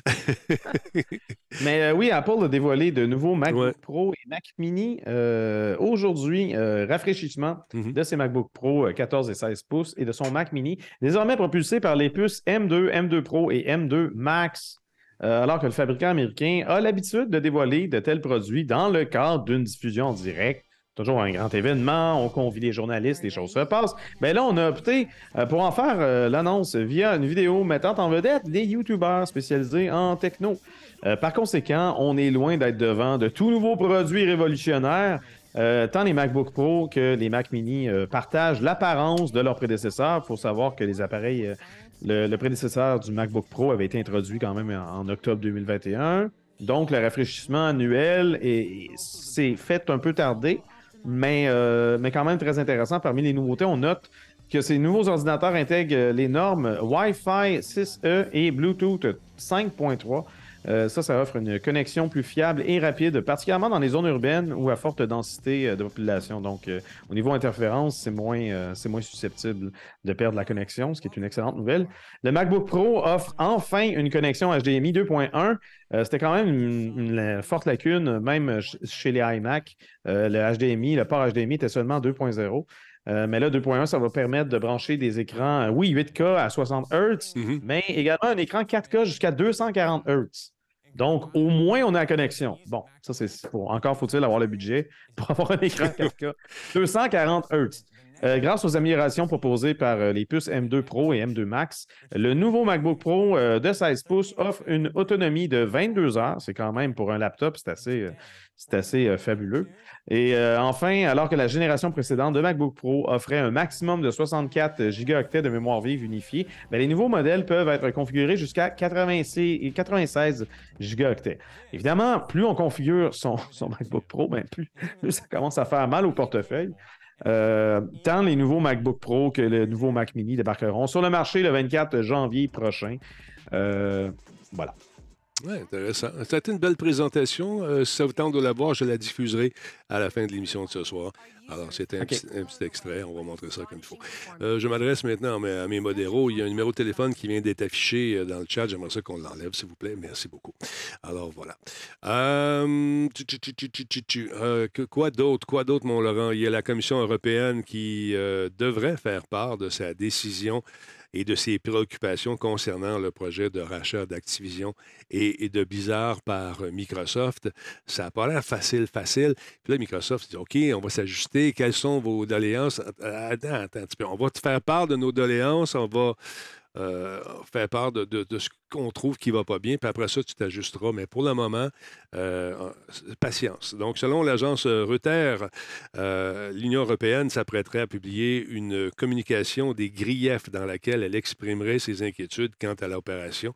Mais euh, oui, Apple a dévoilé de nouveaux MacBook Ouais. Pro et Mac Mini euh, aujourd'hui. euh, rafraîchissement Mhm. de ses MacBook Pro euh, 14 et 16 pouces et de son Mac Mini, désormais propulsé par les puces M2, M2 Pro et M2 Max. alors que le fabricant américain a l'habitude de dévoiler de tels produits dans le cadre d'une diffusion en direct. Toujours un grand événement, on convie les journalistes, les choses se passent. Mais là, on a opté euh, pour en faire euh, l'annonce via une vidéo mettant en vedette des YouTubers spécialisés en techno. Euh, par conséquent, on est loin d'être devant de tout nouveaux produits révolutionnaires. Tant les MacBook Pro que les Mac Mini partagent l'apparence de leurs prédécesseurs. Il faut savoir que les appareils, le, prédécesseur du MacBook Pro avait été introduit quand même en, en octobre 2021. Donc, le rafraîchissement annuel est- s'est fait un peu tarder, mais, euh, mais quand même très intéressant. Parmi les nouveautés, on note que ces nouveaux ordinateurs intègrent euh, les normes Wi-Fi 6E et Bluetooth 5.3. Euh, ça, ça offre une connexion plus fiable et rapide, particulièrement dans les zones urbaines ou à forte densité euh, de population. Donc, euh, au niveau interférence, c'est moins, susceptible de perdre la connexion, ce qui est une excellente nouvelle. Le MacBook Pro offre enfin une connexion HDMI 2.1. Euh, C'était quand même une, forte lacune, même ch- chez les iMac. Le HDMI, le port HDMI était seulement 2.0. Euh, mais là, 2.1, ça va permettre de brancher des écrans, euh, oui, 8K à 60 Hz, Mhm. mais également un écran 4K jusqu'à 240 Hz. Donc, au moins, on a la connexion. Bon, ça, c'est encore faut-il avoir le budget pour avoir un écran 4K. 240 Hz. Euh, grâce aux améliorations proposées par euh, les puces M2 Pro et M2 Max, le nouveau MacBook Pro euh, de 16 pouces offre une autonomie de 22 heures. C'est quand même pour un laptop, c'est assez, c'est assez euh, fabuleux. Et euh, enfin, alors que la génération précédente de MacBook Pro offrait un maximum de 64 gigaoctets de mémoire vive unifiée, ben, les nouveaux modèles peuvent être configurés jusqu'à 86 96 gigaoctets. Évidemment, plus on configure son, MacBook Pro, ben, plus, ça commence à faire mal au portefeuille. Euh, tant les nouveaux MacBook Pro que le nouveau Mac Mini débarqueront sur le marché le 24 janvier prochain. Voilà. Oui, intéressant. C'était une belle présentation. Euh, si ça vous tente de la voir, je la diffuserai à la fin de l'émission de ce soir. Alors, c'était un, petit- un petit extrait. On va montrer ça comme il faut. Euh, je m'adresse maintenant à mes, modéraux. Il y a un numéro de téléphone qui vient d'être affiché euh, dans le chat. J'aimerais ça qu'on l'enlève, s'il vous plaît. Merci beaucoup. Alors, voilà. Euh, tu- tu- tu-. Euh, que- quoi d'autre? Quoi d'autre, mon Laurent? Il y a la Commission européenne qui devrait faire part de sa décision et de ses préoccupations concernant le projet de rachat d'Activision et, et de Blizzard par Microsoft. Ça n'a pas l'air facile, facile. Puis là, Microsoft dit OK, on va s'ajuster. Quelles sont vos doléances? Attends, attends un petit peu. On va te faire part de nos doléances. On va euh, faire part de, ce qu'on trouve qui ne va pas bien. Puis après ça, tu t'ajusteras. Mais pour le moment, euh, patience. Donc, selon l'agence Reuters, euh, l'Union européenne s'apprêterait à publier une communication des griefs dans laquelle elle exprimerait ses inquiétudes quant à l'opération,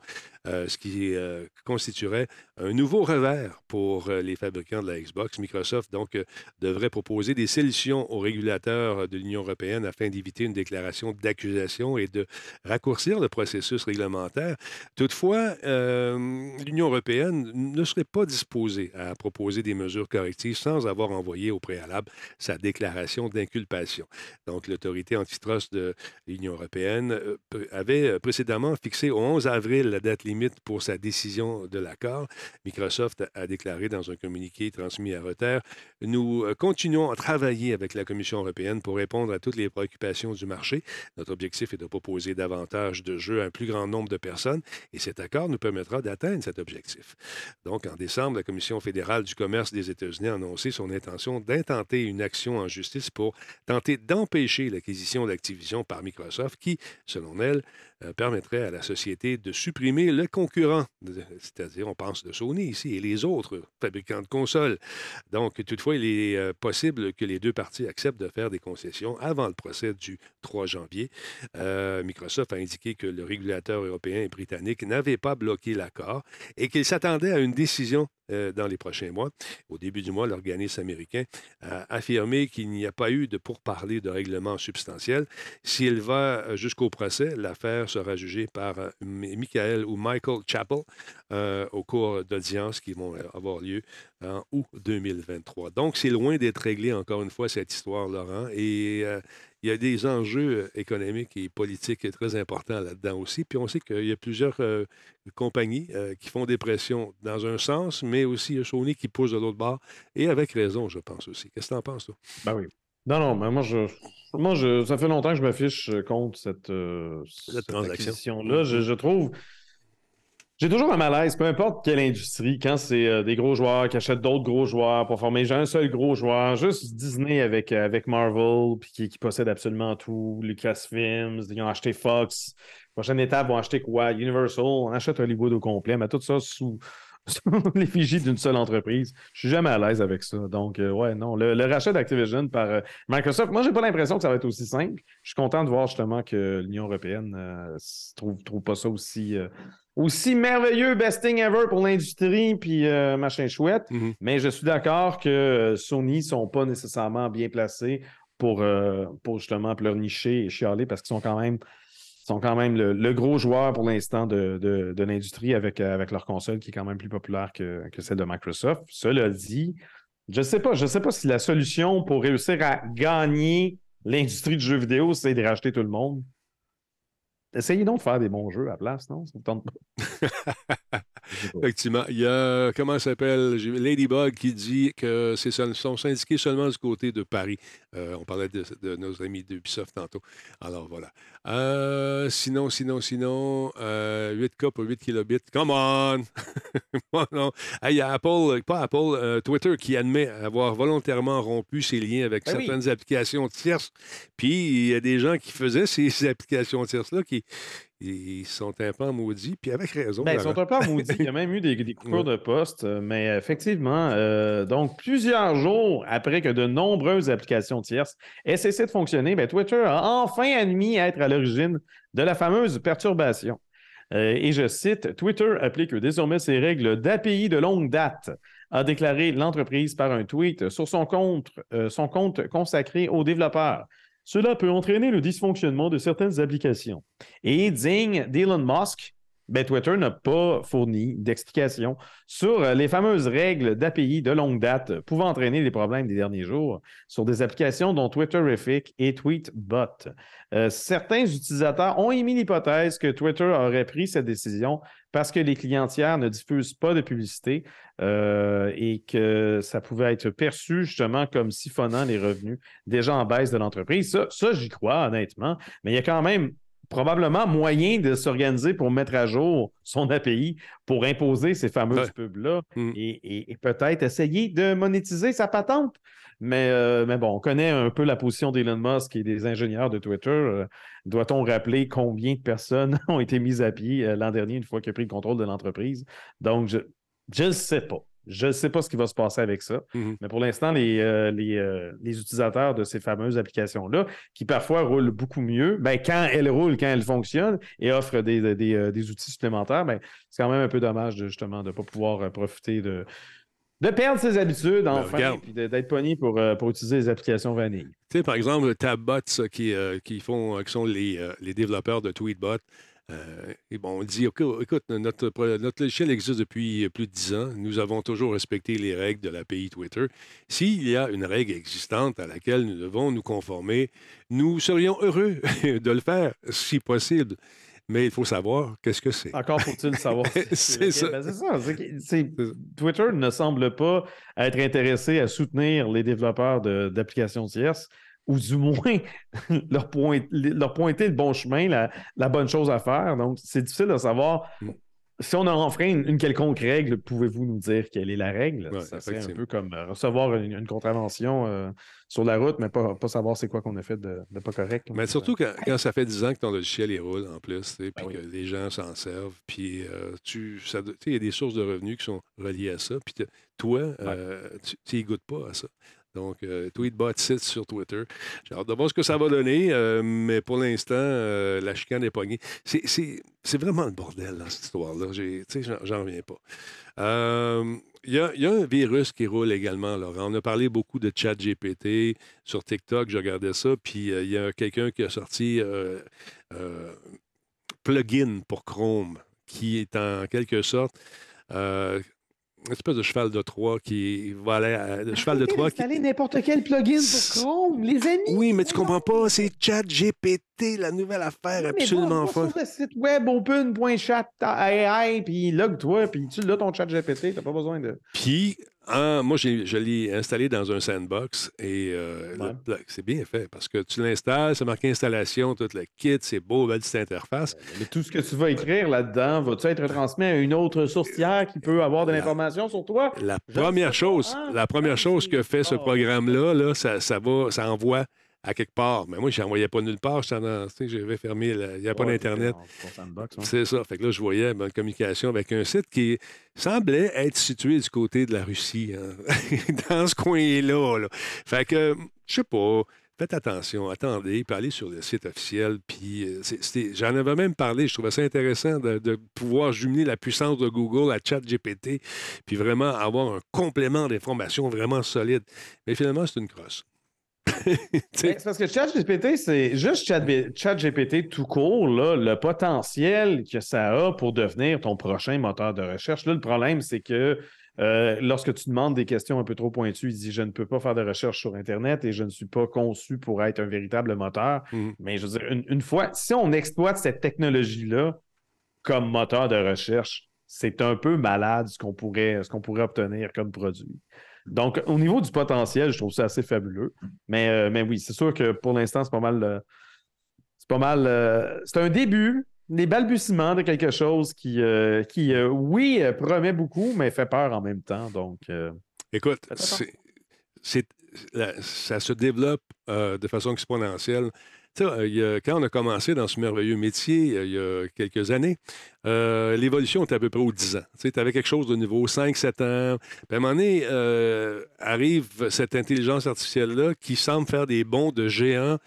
euh, ce qui euh, constituerait un nouveau revers pour euh, les fabricants de la Xbox. Microsoft, donc, euh, devrait proposer des solutions aux régulateurs de l'Union européenne afin d'éviter une déclaration d'accusation et de raccourcir le processus réglementaire. Toutefois, euh, l'Union européenne ne serait pas disposée à proposer des mesures correctives sans avoir envoyé au préalable sa déclaration d'inculpation. Donc, l'autorité antitrust de l'Union européenne euh, avait euh, précédemment fixé au 11 avril la date limite pour sa décision de l'accord. Microsoft a- déclaré dans un communiqué transmis à Reuters Nous continuons à travailler avec la Commission européenne pour répondre à toutes les préoccupations du marché. Notre objectif est de proposer davantage de jeux à un plus grand nombre de personnes et cet accord nous permettra d'atteindre cet objectif. Donc, en décembre, la Commission fédérale du commerce des États-Unis a annoncé son intention d'intenter une action en justice pour tenter d'empêcher l'acquisition d'Activision par Microsoft qui, selon elle, permettrait à la société de supprimer le concurrent, c'est-à-dire on pense de Sony ici et les autres fabricants de consoles. Donc, toutefois, il est euh, possible que les deux parties acceptent de faire des concessions avant le procès du 3 janvier. Euh, Microsoft a indiqué que le régulateur européen et britannique n'avait pas bloqué l'accord et qu'il s'attendait à une décision euh, dans les prochains mois. Au début du mois, l'organisme américain a affirmé qu'il n'y a pas eu de pourparlers de règlement substantiel. S'il va euh, jusqu'au procès, l'affaire sera jugée par euh, Michael ou Michael Chappell au cours d'audiences qui vont avoir lieu en août 2023. Donc, c'est loin d'être réglé, encore une fois, cette histoire, Laurent. Et il y a des enjeux euh, économiques et politiques très importants là-dedans aussi. Puis on sait qu'il y a plusieurs euh, compagnies euh, qui font des pressions dans un sens, mais aussi il y a Sony qui pousse de l'autre bord. Et avec raison, je pense aussi. Qu'est-ce que tu en penses, toi? Ben oui. Non, non, mais moi, je, moi je, ça fait longtemps que je m'affiche contre cette, euh, cette transaction. acquisition-là. Je, je trouve. J'ai toujours un malaise, peu importe quelle industrie, quand c'est euh, des gros joueurs qui achètent d'autres gros joueurs pour former un seul gros joueur, juste Disney avec, euh, avec Marvel, puis qui, possède absolument tout, Lucasfilms, ils ont acheté Fox. Prochaine étape, vont acheter quoi? Universal, on achète Hollywood au complet, mais tout ça sous, l'effigie d'une seule entreprise. Je suis jamais à l'aise avec ça. Donc, euh, ouais, non. Le, rachat d'Activision par Microsoft, moi, j'ai pas l'impression que ça va être aussi simple. Je suis content de voir justement que l'Union européenne s- trouve, trouve pas ça aussi, aussi merveilleux, best thing ever pour l'industrie, puis euh, machin chouette. Mhm. Mais je suis d'accord que Sony sont pas nécessairement bien placés pour, euh, pour justement pleurnicher et chialer parce qu'ils sont quand même sont quand même le, le gros joueur pour l'instant de, de- de l'industrie avec, euh, avec leur console qui est quand même plus populaire que, que celle de Microsoft. Cela dit, je sais pas, je sais pas si la solution pour réussir à gagner l'industrie du jeu vidéo, c'est de racheter tout le monde. Essayez donc de faire des bons jeux à la place, non? Ça vous tente pas? Effectivement. Il y a, comment ça s'appelle, Ladybug qui dit que c'est sont syndiqués seulement du côté de Paris. Euh, on parlait de, de nos amis d'Ubisoft tantôt. Alors voilà. Euh, sinon, sinon, sinon, euh, 8K pour 8 kilobits. Come on! Non. Il y a Apple, pas Apple, euh, Twitter qui admet avoir volontairement rompu ses liens avec Ben oui. certaines applications tierces. Puis il y a des gens qui faisaient ces applications tierces-là qui ils sont un peu maudits, puis avec raison. Ben, ils sont un peu maudits. Il y a même eu des, des coupures de poste. euh, Mais effectivement, euh, donc plusieurs jours après que de nombreuses applications tierces aient cessé de fonctionner, ben, Twitter a enfin admis être à l'origine de la fameuse perturbation. Euh, et je cite, Twitter applique désormais ses règles d'API de longue date, a déclaré l'entreprise par un tweet sur son compte, euh, son compte consacré aux développeurs. Cela peut entraîner le dysfonctionnement de certaines applications. Et digne d'Elon Musk, ben, Twitter n'a pas fourni d'explication sur euh, les fameuses règles d'API de longue date pouvant entraîner des problèmes des derniers jours sur des applications dont Twitterific et Tweetbot. Euh, certains utilisateurs ont émis l'hypothèse que Twitter aurait pris cette décision parce que les clients tiers ne diffusent pas de publicité euh, et que ça pouvait être perçu justement comme siphonnant les revenus déjà en baisse de l'entreprise. Ça, ça j'y crois honnêtement, mais il y a quand même probablement moyen de s'organiser pour mettre à jour son API pour imposer ces fameuses pubs-là Mm. et, et peut-être essayer de monétiser sa patente. Mais, euh, mais bon, on connaît un peu la position d'Elon Musk et des ingénieurs de Twitter. Euh, Doit-on rappeler combien de personnes ont été mises à pied euh, l'an dernier une fois qu'il a pris le contrôle de l'entreprise? Donc, je ne sais pas. Je ne sais pas ce qui va se passer avec ça. Mhm. Mais pour l'instant, les, euh, les, euh, les utilisateurs de ces fameuses applications-là, qui parfois roulent beaucoup mieux, ben, quand elles roulent, quand elles fonctionnent et offrent des, des- des, euh, des outils supplémentaires, ben, c'est quand même un peu dommage de, justement de ne pas pouvoir profiter de, de perdre ses habitudes, enfin, regarde. puis de- d'être pogné pour, pour utiliser les applications vanille. Tu sais, par exemple, Tabbots ça, qui, euh, qui, font, qui sont les, les développeurs de Tweetbot. Euh, et bon, on dit, OK, écoute, notre, notre logiciel existe depuis plus de 10 ans. Nous avons toujours respecté les règles de l'API Twitter. S'il y a une règle existante à laquelle nous devons nous conformer, nous serions heureux de le faire, si possible. Mais il faut savoir qu'est-ce que c'est. Encore faut-il savoir. C'est ça. Ben, c'est c'est. Twitter ne semble pas être intéressé à soutenir les développeurs d'applications tierces, ou du moins leur, point- leur pointer le bon chemin, la, la bonne chose à faire. Donc, c'est difficile de savoir. Mm. Si on a enfreint une, une quelconque règle, pouvez-vous nous dire quelle est la règle? Ouais, ça serait un peu comme euh, recevoir une, une contravention euh, sur la route, mais pas, pas savoir c'est quoi qu'on a fait de, de pas correct. Mais surtout quand, quand ça fait 10 ans que ton logiciel il roule en plus, puis Ben oui. que les gens s'en servent, puis euh, tu, il y a des sources de revenus qui sont reliées à ça, puis toi, euh, tu n'y goûtes pas à ça. Donc, euh, Tweetbot 6 sur Twitter. J'ai hâte de voir ce que ça va donner, euh, mais pour l'instant, euh, la chicane est pognée. C'est- vraiment le bordel dans cette histoire-là. J'en- reviens pas. Euh, Il y, a, un virus qui roule également, Laurent. On a parlé beaucoup de chat GPT sur TikTok, je regardais ça, puis il y a quelqu'un qui a sorti plugin pour Chrome, qui est en quelque sorte une espèce de cheval de Troie qui va aller à, le cheval de Troie qui, n'importe quel plugin pour Chrome, les amis. oui, mais tu comprends pas, c'est ChatGPT, la nouvelle affaire Oui, absolument folle. Sur le site web open.chat AI, puis log-toi, puis tu l'as ton chat GPT, t'as pas besoin de. Puis, hein, moi, j'ai- je l'ai installé dans un sandbox et euh, Ouais. c'est bien fait parce que tu l'installes, c'est marqué installation, tout le kit, c'est beau, belle petite interface. Mais tout ce que tu vas écrire là-dedans, va-tu être transmis à une autre source tiers qui peut avoir de l'information sur toi? La première chose, la première Ah, chose que fait ce oh. programme-là, là, ça, ça va, ça envoie à quelque part. Mais moi, je n'envoyais pas nulle part. J'avais fermé, la- il n'y avait pas d'Internet. hein. C'est ça. Fait que là, je voyais une communication avec un site qui semblait être situé du côté de la Russie, hein, dans ce coin-là. là. Fait que, je sais pas. Faites attention, attendez, puis allez sur le site officiel. Puis euh, j'en avais même parlé. Je trouvais ça intéressant de, de pouvoir jumeler la puissance de Google à ChatGPT, puis vraiment avoir un complément d'informations vraiment solide. Mais finalement, c'est une crosse. Ben, C'est parce que ChatGPT, c'est juste Chat- ChatGPT tout court, là, le potentiel que ça a pour devenir ton prochain moteur de recherche. Là, le problème, c'est que euh, lorsque tu demandes des questions un peu trop pointues, il dit Je ne peux pas faire de recherche sur Internet et je ne suis pas conçu pour être un véritable moteur. Mhm. Mais je veux dire, une, une fois, si on exploite cette technologie-là comme moteur de recherche, c'est un peu malade ce qu'on pourrait, ce qu'on pourrait obtenir comme produit. Donc, au niveau du potentiel, je trouve ça assez fabuleux. Mais, euh, mais oui, c'est sûr que pour l'instant, c'est pas mal. euh, c'est pas mal. euh, c'est un début, des balbutiements de quelque chose qui, qui oui, promet beaucoup, mais fait peur en même temps. Donc, Écoute, c'est, ça se développe de façon exponentielle. Euh, quand on a commencé dans ce merveilleux métier, euh, il y a quelques années, euh, l'évolution était à peu près aux 10 ans. Tu avais quelque chose de niveau 5-7 ans. À un moment donné, arrive cette intelligence artificielle-là qui semble faire des bonds de géants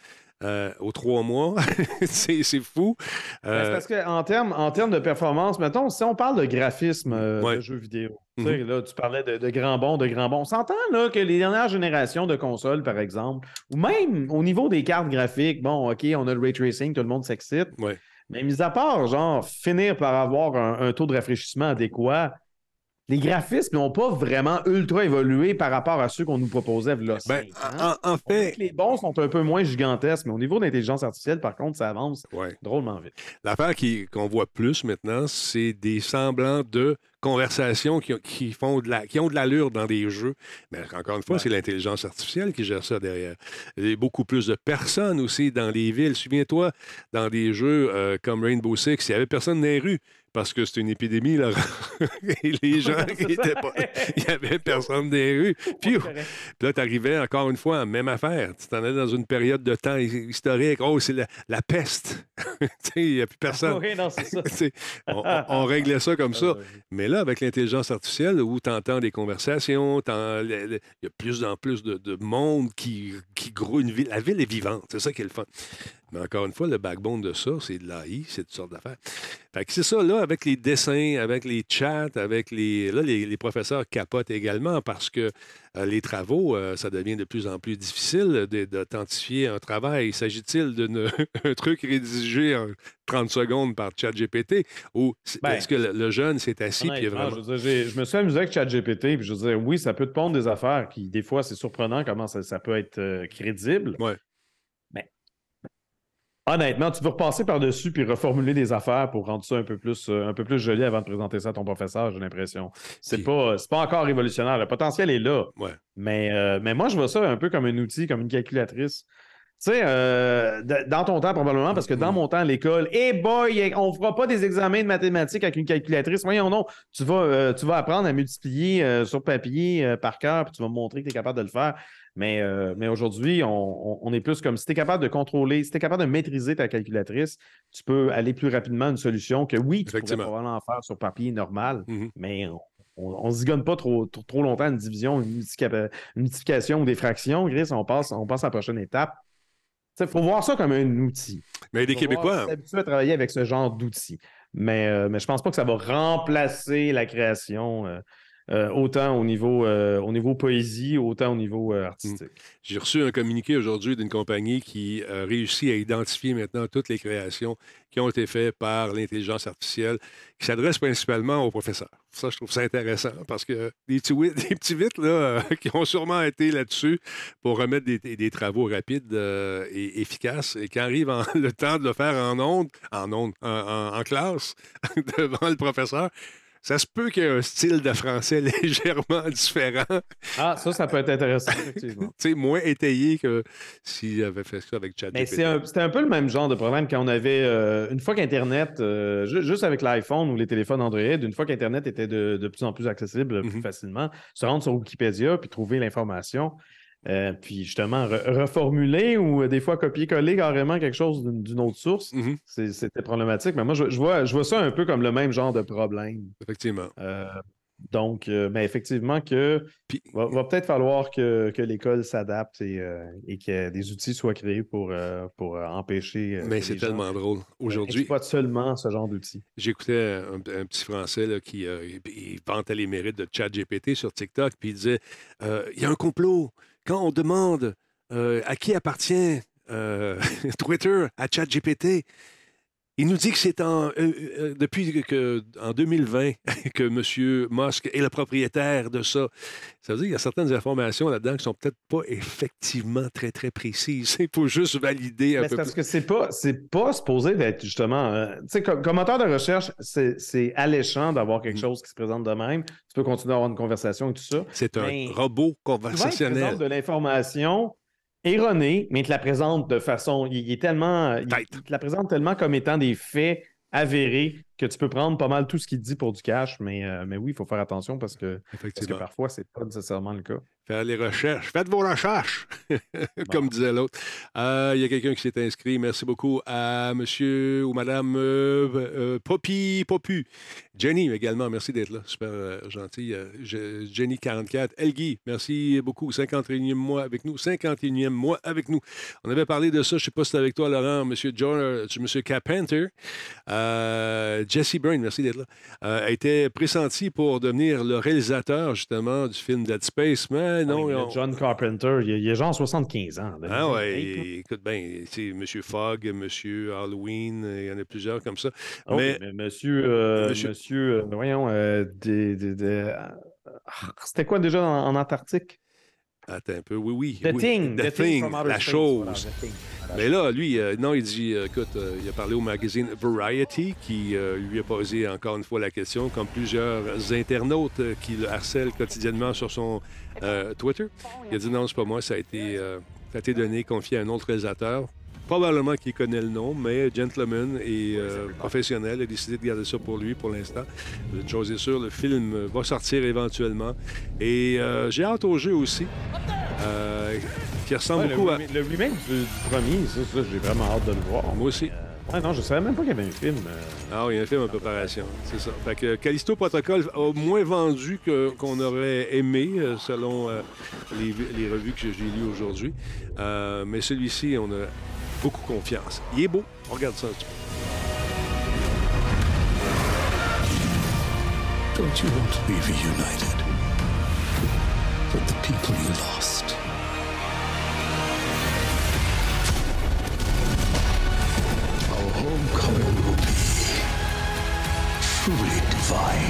euh, aux trois mois. c'est, c'est fou. Ben, Euh, c'est parce qu'en termes en termes de performance, mettons, si on parle de graphisme euh, Ouais. de jeux vidéo, tu Mhm. là, tu parlais de, de grands bons, de grands bons. On s'entend là, que les dernières générations de consoles, par exemple, ou même au niveau des cartes graphiques, bon, OK, on a le ray tracing, tout le monde s'excite. Ouais. Mais mis à part, genre, finir par avoir un, un taux de rafraîchissement adéquat, les graphismes n'ont pas vraiment ultra évolué par rapport à ceux qu'on nous proposait là, Ben, en, fait, les bons sont un peu moins gigantesques, mais au niveau de l'intelligence artificielle, par contre, ça avance ouais. drôlement vite. l'affaire qu'on voit plus maintenant, c'est des semblants de conversations qui, qui font de la, qui ont de l'allure dans des jeux. Mais encore une fois, Ouais. c'est l'intelligence artificielle qui gère ça derrière. Il y a beaucoup plus de personnes aussi dans les villes. Souviens-toi, dans des jeux euh, comme Rainbow Six, il n'y avait personne dans les rues parce que c'était une épidémie, là. Et les gens qui ça. étaient pas. Il n'y avait personne les rues. Puis, puis là, tu arrivais encore une fois, même affaire. Tu t'en allais dans une période de temps hi- historique. Oh, c'est la, la peste. Tu sais, il n'y a plus personne. Oui, non, ça. On, on- on réglait ça comme ça. Ah, oui. Mais là, avec l'intelligence artificielle, où tu entends des conversations, il y a plus en plus de, de monde qui, qui grouille une ville. La ville est vivante, c'est ça qui est le fun. Mais encore une fois, le backbone de ça, c'est de l'AI, c'est toutes sortes d'affaires. Fait que c'est ça, là, avec les dessins, avec les chats, avec les. Là, les, les professeurs capotent également parce que euh, les travaux, euh, ça devient de plus en plus difficile d'authentifier un travail. S'agit-il d'un truc rédigé en 30 secondes par ChatGPT ou Ben, est-ce que le, le jeune s'est assis puis vraiment. je, dire, me suis amusé avec ChatGPT, puis je dire, oui, ça peut te pondre des affaires qui, des fois, c'est surprenant comment ça, ça peut être euh, crédible. Ouais. Honnêtement, tu veux repasser par-dessus puis reformuler des affaires pour rendre ça un peu plus, euh, un peu plus joli avant de présenter ça à ton professeur, j'ai l'impression. C'est Puis- pas, encore révolutionnaire. Le potentiel est là. Ouais. Mais, euh, mais moi, je vois ça un peu comme un outil, comme une calculatrice. Tu sais, euh, dans ton temps, probablement, parce que dans Mhm. mon temps à l'école, eh boy, on fera pas des examens de mathématiques avec une calculatrice. Voyons non, tu vas, euh, tu vas apprendre à multiplier euh, sur papier par cœur, puis tu vas me montrer que tu es capable de le faire. Mais, euh, mais aujourd'hui, on, on- on est plus comme si tu es capable de contrôler, si tu es capable de maîtriser ta calculatrice, tu peux aller plus rapidement à une solution que oui, tu pourrais probablement faire sur papier normal, Mhm. mais on- on ne zigonne pas trop, trop, trop longtemps une division, une, multiplica- une multiplication ou des fractions. Gris, on passe, on passe à la prochaine étape. Il faut voir ça comme un outil. Mais des Faut Québécois, voir, s'habituer à travailler avec ce genre d'outils. Mais, euh, mais je pense pas que ça va remplacer la création euh, euh, autant au niveau, euh, au niveau poésie, autant au niveau euh, artistique. J'ai reçu un communiqué aujourd'hui d'une compagnie qui a réussi à identifier maintenant toutes les créations qui ont été faites par l'intelligence artificielle, qui s'adresse principalement aux professeurs. Ça, je trouve ça intéressant parce que des petits, des petits vite là, qui ont sûrement été là-dessus pour remettre des, travaux rapides et efficaces et qui arrivent en, le temps de le faire en ondes, en classe, devant le professeur. Ça se peut qu'il y ait un style de français légèrement différent, Ah, ça, ça peut être intéressant, effectivement. tu sais, moins étayé que s'il avait fait ça avec ChatGPT. Mais un- c'était un, peu le même genre de problème quand on avait, euh, une fois qu'Internet, euh, ju- juste avec l'iPhone ou les téléphones Android, une fois qu'Internet était de, de plus en plus accessible plus Mhm. facilement, se rendre sur Wikipédia puis trouver l'information, euh, puis justement re- reformuler ou euh, des fois copier-coller carrément quelque chose d'une autre source, Mhm, c'est- c'était problématique. Mais moi, je, je vois, je vois ça un peu comme le même genre de problème. effectivement. Euh, donc, euh, mais effectivement que Puis- va, va peut-être falloir que, que l'école s'adapte et, et que des outils soient créés pour, pour empêcher. Mais c'est tellement drôle. Aujourd'hui, exploitent seulement ce genre d'outils. j'écoutais un, un petit Français là, qui il- vantait les mérites de ChatGPT sur TikTok, puis il disait il y a un complot. Quand on demande euh, à qui appartient euh, Twitter à ChatGPT, il nous dit que c'est en, euh, euh, depuis que, en 2020 que M. Musk est le propriétaire de ça. Ça veut dire qu'il y a certaines informations là-dedans qui sont peut-être pas effectivement très, très précises. Il faut juste valider un Mais peu parce plus. que c'est pas, c'est pas supposé d'être justement. euh, tu sais, comme, comme moteur de recherche, c'est c'est alléchant d'avoir quelque Mm. chose qui se présente de même. Tu peux continuer à avoir une conversation et tout ça. C'est un robot conversationnel. présente de l'information erronée, mais il te la présente de façon. Il, est tellement. Il te la présente tellement comme étant des faits avérés que tu peux prendre pas mal tout ce qu'il dit pour du cash. Mais, euh, mais oui, il faut faire attention parce que, parce que parfois, c'est pas nécessairement le cas. Faire les recherches. Faites vos recherches, comme disait l'autre. Euh, Il y a quelqu'un qui s'est inscrit. Merci beaucoup à monsieur ou madame euh, euh, Poppy Popu. Jenny également, merci d'être là. Super gentil. Euh, je- Jenny44. Elgui, merci beaucoup. 51e mois avec nous. 51e mois avec nous. On avait parlé de ça, je ne sais pas si c'était avec toi, Laurent, monsieur George, monsieur Carpenter. Jesse Byrne, merci d'être là, euh, était pressenti pour devenir le réalisateur, justement, du film Dead Space, mais non. Oui, mais on- John Carpenter, il, il est genre 75 ans. là. Ah ouais, écoute bien, c'est M. Fogg, M. Halloween, il y en a plusieurs comme ça. Oh, mais mais monsieur, euh, Monsieur- monsieur, euh, voyons, euh, des- des- des- ah, c'était quoi déjà en, en Antarctique? Attends un peu, oui, oui. The oui, Thing. The, Thing, la chose. voilà, Thing. Mais là, lui, euh, non, il dit, euh, écoute, euh, il a parlé au magazine Variety qui lui a posé encore une fois la question, comme plusieurs internautes qui le harcèlent quotidiennement sur son Twitter. Il a dit non, c'est pas moi, ça a été, ça a été donné, confié à un autre réalisateur. Probablement qu'il connaît le nom, mais gentleman et euh, professionnel a décidé de garder ça pour lui pour l'instant. Une chose est sûre, le film va sortir éventuellement. Et euh, j'ai hâte au jeu aussi, euh, qui ressemble Ouais, le, beaucoup à... le remake du, premier, ça, ça, j'ai vraiment hâte de le voir. Moi aussi. Ouais, non, je savais même pas qu'il y avait un film. euh. Ah oui, il y a un film en préparation, c'est ça. Fait que Callisto Protocol a moins vendu que- qu'on aurait aimé, selon euh, les, les revues que j'ai lues aujourd'hui. Euh, mais celui-ci, on a beaucoup confiance. Il est beau. Regarde ça. Don't you want to be reunited with the people you lost? Our homecoming will be truly divine.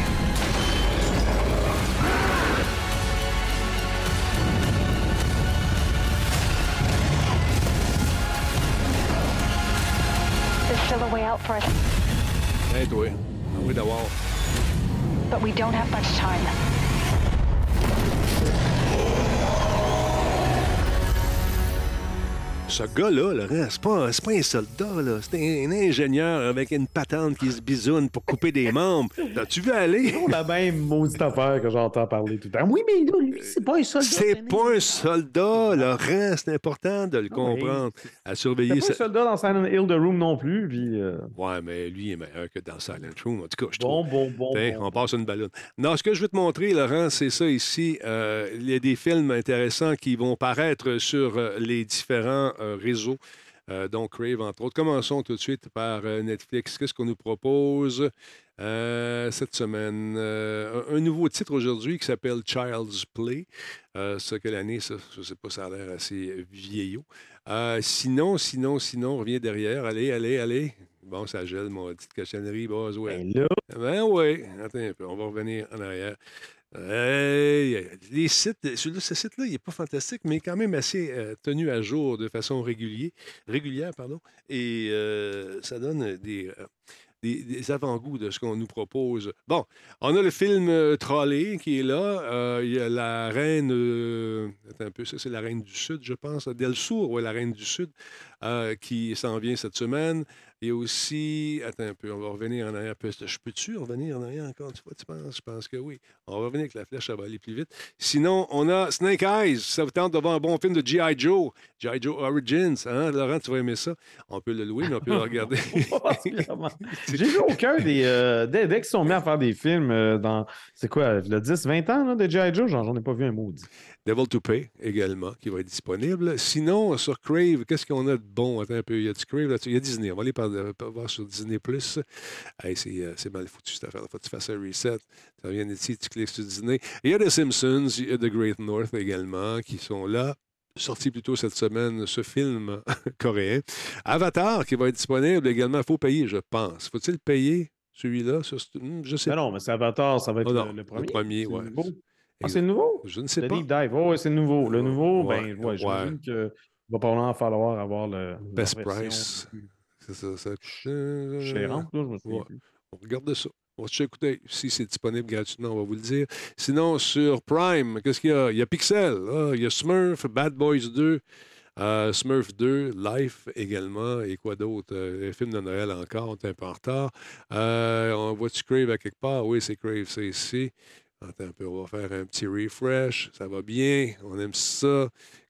Don't have much Ce gars-là, Laurent, c'est pas, c'est pas un soldat, là. C'est un, un ingénieur avec une patente qui se bisoune pour couper des membres. T'as-tu vu aller? C'est la même maudite affaire que j'entends parler tout le temps. Oui, mais là, lui, c'est pas un soldat. C'est pas un soldat, Laurent. C'est important de le comprendre. À C'est surveiller. pas un soldat dans Silent Hill The Room non plus. Puis, euh, Ouais, mais lui est meilleur que dans Silent Room. En tout cas, je bon, trouve. bon, bon. Tiens, bon. on passe une ballonne. Non, ce que je veux te montrer, Laurent, c'est ça ici. Euh, il y a des films intéressants qui vont paraître sur euh, les différents euh, réseaux. Euh, donc, Crave, entre autres. Commençons tout de suite par euh, Netflix. Qu'est-ce qu'on nous propose euh, cette semaine? Euh, un, nouveau titre aujourd'hui qui s'appelle Child's Play. Euh, ça, quelle année, ça? Je sais pas, ça a l'air assez vieillot. Euh, sinon, sinon, sinon, on revient derrière. Allez, allez, allez. Bon, ça gèle, mon petite cochonnerie, Boswell. Ben Ben oui, attends un peu, on va revenir en arrière. Les sites, celui-là, ce site-là, il n'est pas fantastique, mais quand même assez euh, tenu à jour de façon régulière. Pardon, et euh, ça donne des, euh, des, des avant-goûts de ce qu'on nous propose. Bon, on a le film Trolley qui est là. Il y a la reine. attends un peu, ça, c'est la reine du Sud, je pense. Del Sur, oui, la reine du Sud, qui s'en vient cette semaine. Il y a aussi. Attends un peu, on va revenir en arrière. Je peux-tu revenir en arrière encore? Tu, vois, tu penses? Je pense que oui. On va revenir avec la flèche, ça va aller plus vite. Sinon, on a Snake Eyes. Ça vous tente de voir un bon film de G.I. Joe. G.I. Joe Origins. Hein? Laurent, tu vas aimer ça. On peut le louer, mais on peut le regarder. particulièrement. J'ai vu aucun des. euh, dès, dès qu'ils sont mis à faire des films euh, dans. C'est quoi, le 10-20 ans là, de G.I. Joe? J'en ai pas vu un maudit. Devil to Pay également, qui va être disponible. Sinon, sur Crave, qu'est-ce qu'on a de bon? Attends un peu. Il y a du Crave là-dessus? Il y a Disney. On va aller par, par- voir sur Disney. Hey, c'est, euh, c'est mal foutu cette affaire. Faut que tu fasses un reset. Ça vient ici, tu cliques sur Disney. Il y a The Simpsons, il y a The Great North également, qui sont là. Sorti plus tôt cette semaine, ce film coréen. Avatar, qui va être disponible également. Il faut payer, je pense. Faut-il payer celui-là? Je sais Non, pas. non, mais c'est Avatar, ça va être Oh le, non, le premier. le premier, C'est ouais. Ah, c'est le nouveau? Je ne sais Le pas. Deep Dive. Oh, ouais, c'est le nouveau. Le nouveau, Ouais, ben, ouais, j'imagine que il va probablement falloir avoir le. Best price. plus C'est ça. ça. Chérante, là, je me souviens Ouais. plus. On regarde ça. On va écouter si c'est disponible gratuitement, on va vous le dire. Sinon, sur Prime, qu'est-ce qu'il y a? Il y a Pixel, ah, il y a Smurf, Bad Boys 2, euh, Smurf 2, Life également, et quoi d'autre? Euh, les films de Noël encore, on est un peu en retard. Euh, on voit-tu Crave à quelque part? Oui, c'est Crave, c'est ici. Attends un peu, on va faire un petit refresh. Ça va bien, on aime ça.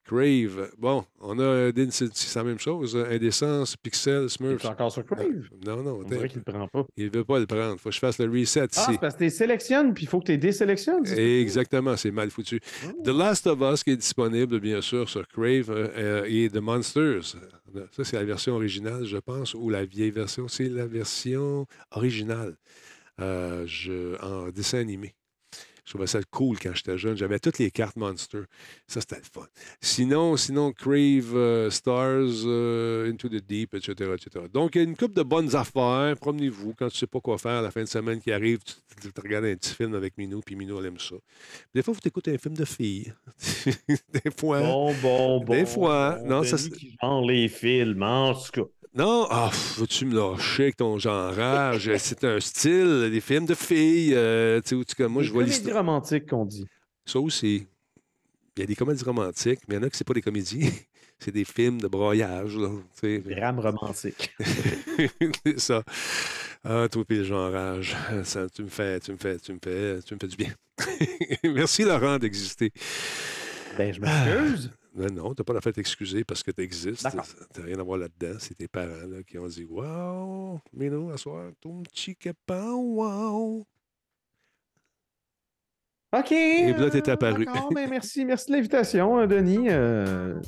Crave. Bon, on a City, c'est la même chose. hein. Indécence, Pixel, Smurf. Es-tu encore sur Crave? Non, non, On dirait qu'il ne le prend pas. il ne veut pas le prendre. faut que je fasse le reset Ah, ici. c'est parce que tu les sélectionnes, puis il faut que tu les désélectionnes. Exactement, c'est mal foutu. Oh. The Last of Us, qui est disponible, bien sûr, sur Crave, euh, euh, et The Monsters. Ça, c'est la version originale, je pense, ou la vieille version. C'est la version originale euh, je- en dessin animé. Je trouvais ça cool quand j'étais jeune. J'avais toutes les cartes Monster. Ça, c'était le fun. Sinon, sinon Crave, euh, Stars, euh, Into the Deep, etc., etc. Donc, il y a une couple de bonnes affaires. Promenez-vous quand tu ne sais pas quoi faire la fin de semaine qui arrive. Tu, tu- tu regardes un petit film avec Minou, puis Minou, elle aime ça. Des fois, vous écoutez un film de filles. Des fois. Bon, bon, bon. Des fois, bon, non, ça, Denis c'est- les films, en tout cas. Non, pff, veux-tu me lâcher avec ton genrage? C'est un style, des films de filles. euh, tu sais, où tu- comme moi, je Les vois comédies l'histoire. romantiques qu'on dit. Ça aussi. Il y a des comédies romantiques, mais il y en a qui c'est pas des comédies. C'est des films de broyage. Là, tu sais. Drame romantique. c'est ça. Ah, toi puis le genrage. Ça, tu me fais, tu me fais, tu me fais, tu me fais du bien. Merci Laurent d'exister. Ben, je m'excuse. Ben non, tu n'as pas la fait t'excuser parce que tu existes. Tu n'as rien à voir là-dedans. C'est tes parents là, qui ont dit Wow, mais non, à soir, ton petit copain, wow. OK. Et puis là, t'es euh, apparu. ben, merci, merci de l'invitation, euh, Denis. euh.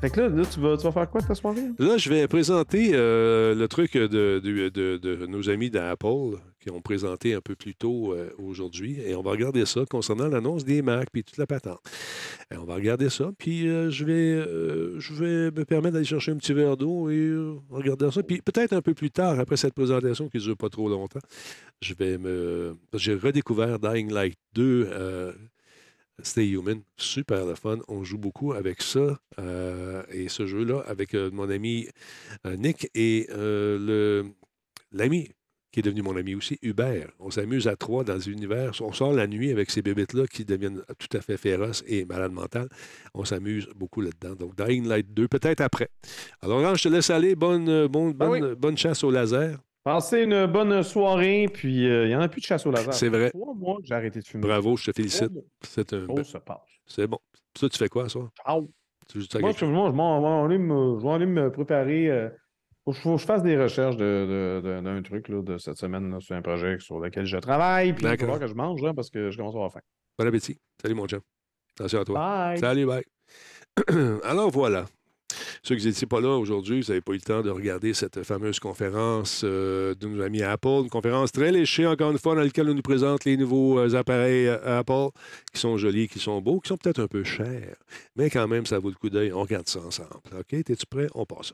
Fait que là, là, tu, vas, tu vas faire quoi de ta soirée? Là, je vais présenter euh, le truc de, de- de- de nos amis d'Apple qui ont présenté un peu plus tôt euh, aujourd'hui. Et on va regarder ça concernant l'annonce des Mac puis toute la patente. Et on va regarder ça. Puis euh, je, vais, euh, je vais me permettre d'aller chercher un petit verre d'eau et euh, regarder ça. Puis peut-être un peu plus tard, après cette présentation qui ne dure pas trop longtemps, je vais me. J'ai redécouvert Dying Light 2. euh, Stay Human, super le fun. On joue beaucoup avec ça euh, et ce jeu-là avec euh, mon ami euh, Nick et euh, le l'ami qui est devenu mon ami aussi, Hubert. On s'amuse à trois dans l'univers. On sort la nuit avec ces bébêtes-là qui deviennent tout à fait féroces et malades mentales. On s'amuse beaucoup là-dedans. Donc, Dying Light 2, peut-être après. Alors, Ange, je te laisse aller. Bonne, euh, bonne, Ah oui. bonne, bonne chasse au laser. Passez une bonne soirée, puis euh, il n'y en a plus de chasse au laser. C'est vrai. Trois mois j'ai arrêté de fumer. Bravo, je te félicite. C'est un. Oh, ça passe. C'est bon. Toi, tu fais quoi, ça? Ciao. Tu Moi, je, moi, je vais aller me préparer. euh, faut faut que je fasse des recherches d'un truc là, de cette semaine là, sur un projet sur lequel je travaille. Puis il falloir que je mange parce que je commence à avoir faim. Bon appétit. Salut, mon chum. Attention à toi. Bye. Salut, bye. Alors voilà. Ceux qui n'étaient pas là aujourd'hui, vous n'avez pas eu le temps de regarder cette fameuse conférence euh, de nos amis Apple. Une conférence très léchée, encore une fois, dans laquelle on nous présente les nouveaux euh, appareils euh, Apple qui sont jolis, qui sont beaux, qui sont peut-être un peu chers. Mais quand même, ça vaut le coup d'œil. On regarde ça ensemble. OK? Es-tu prêt? On passe.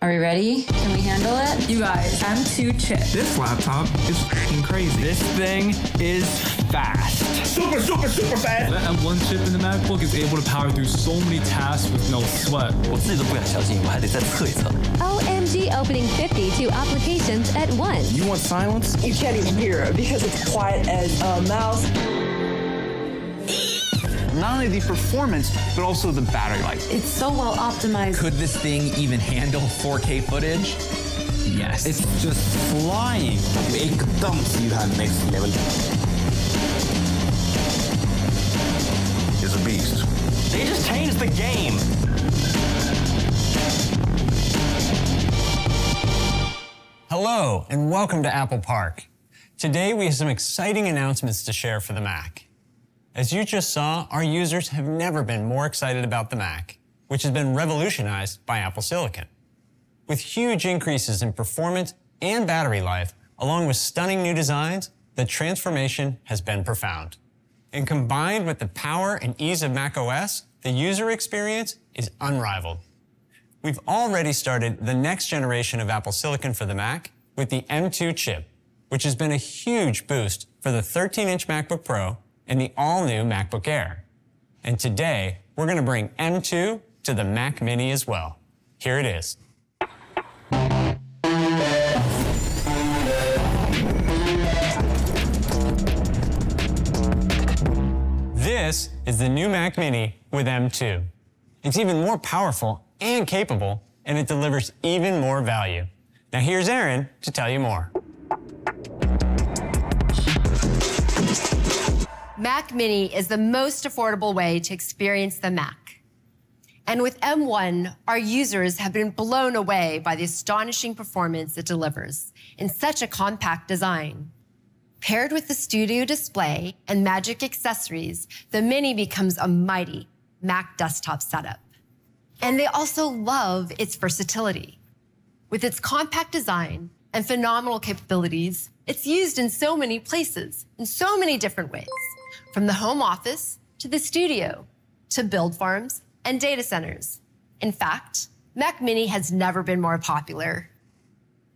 Are we ready? Can we handle it? You guys, I'm too chip. This laptop is crazy. This thing is fast. Super, super, super fast. That M1 chip in the MacBook is able to power through so many tasks with no sweat. OMG opening 52 applications at once. You want silence? You can't even hear it because it's quiet as a mouse Not only the performance, but also the battery life. It's so well optimized. Could this thing even handle 4K footage? Yes. It's just flying. एकदम सीधा next level. It's a beast. They just changed the game. Hello, and welcome to Apple Park. Today we have some exciting announcements to share for the Mac. As you just saw, our users have never been more excited about the Mac, which has been revolutionized by Apple Silicon. With huge increases in performance and battery life, along with stunning new designs, the transformation has been profound. And combined with the power and ease of macOS, the user experience is unrivaled. We've already started the next generation of Apple Silicon for the Mac with the M2 chip, which has been a huge boost for the 13-inch MacBook Pro and the all-new MacBook Air. And today, we're going to bring M2 to the Mac Mini as well. Here it is. This is the new Mac Mini with M2. It's even more powerful and capable, and it delivers even more value. Now here's Aaron to tell you more. Mac Mini is the most affordable way to experience the Mac. And with M1, our users have been blown away by the astonishing performance it delivers in such a compact design. Paired with the studio display and Magic accessories, the Mini becomes a mighty Mac desktop setup. And they also love its versatility. With its compact design and phenomenal capabilities, it's used in so many places, in so many different ways, from the home office to the studio, to build farms and data centers. In fact, Mac Mini has never been more popular.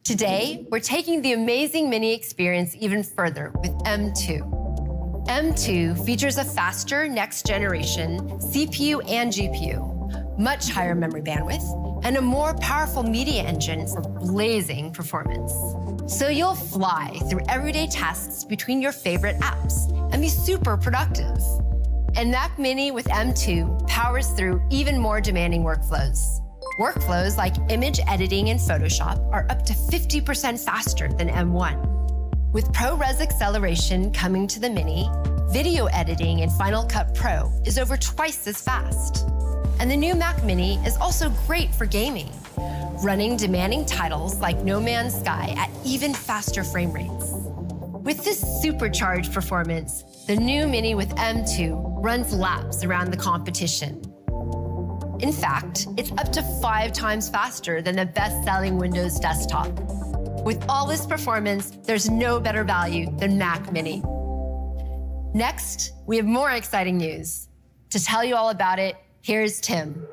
Today, we're taking the amazing Mini experience even further with M2. M2 features a faster next generation CPU and GPU, much higher memory bandwidth, and a more powerful media engine for blazing performance. So you'll fly through everyday tasks between your favorite apps and be super productive. And Mac Mini with M2 powers through even more demanding workflows. Workflows like image editing in Photoshop are up to 50% faster than M1. With ProRes acceleration coming to the Mini, video editing in Final Cut Pro is over twice as fast. And the new Mac Mini is also great for gaming, running demanding titles like No Man's Sky at even faster frame rates. With this supercharged performance, the new Mini with M2 runs laps around the competition. In fact, it's up to five times faster than the best selling Windows desktop. With all this performance, there's no better value than Mac Mini. Next, we have more exciting news. To tell you all about it, here's Tim.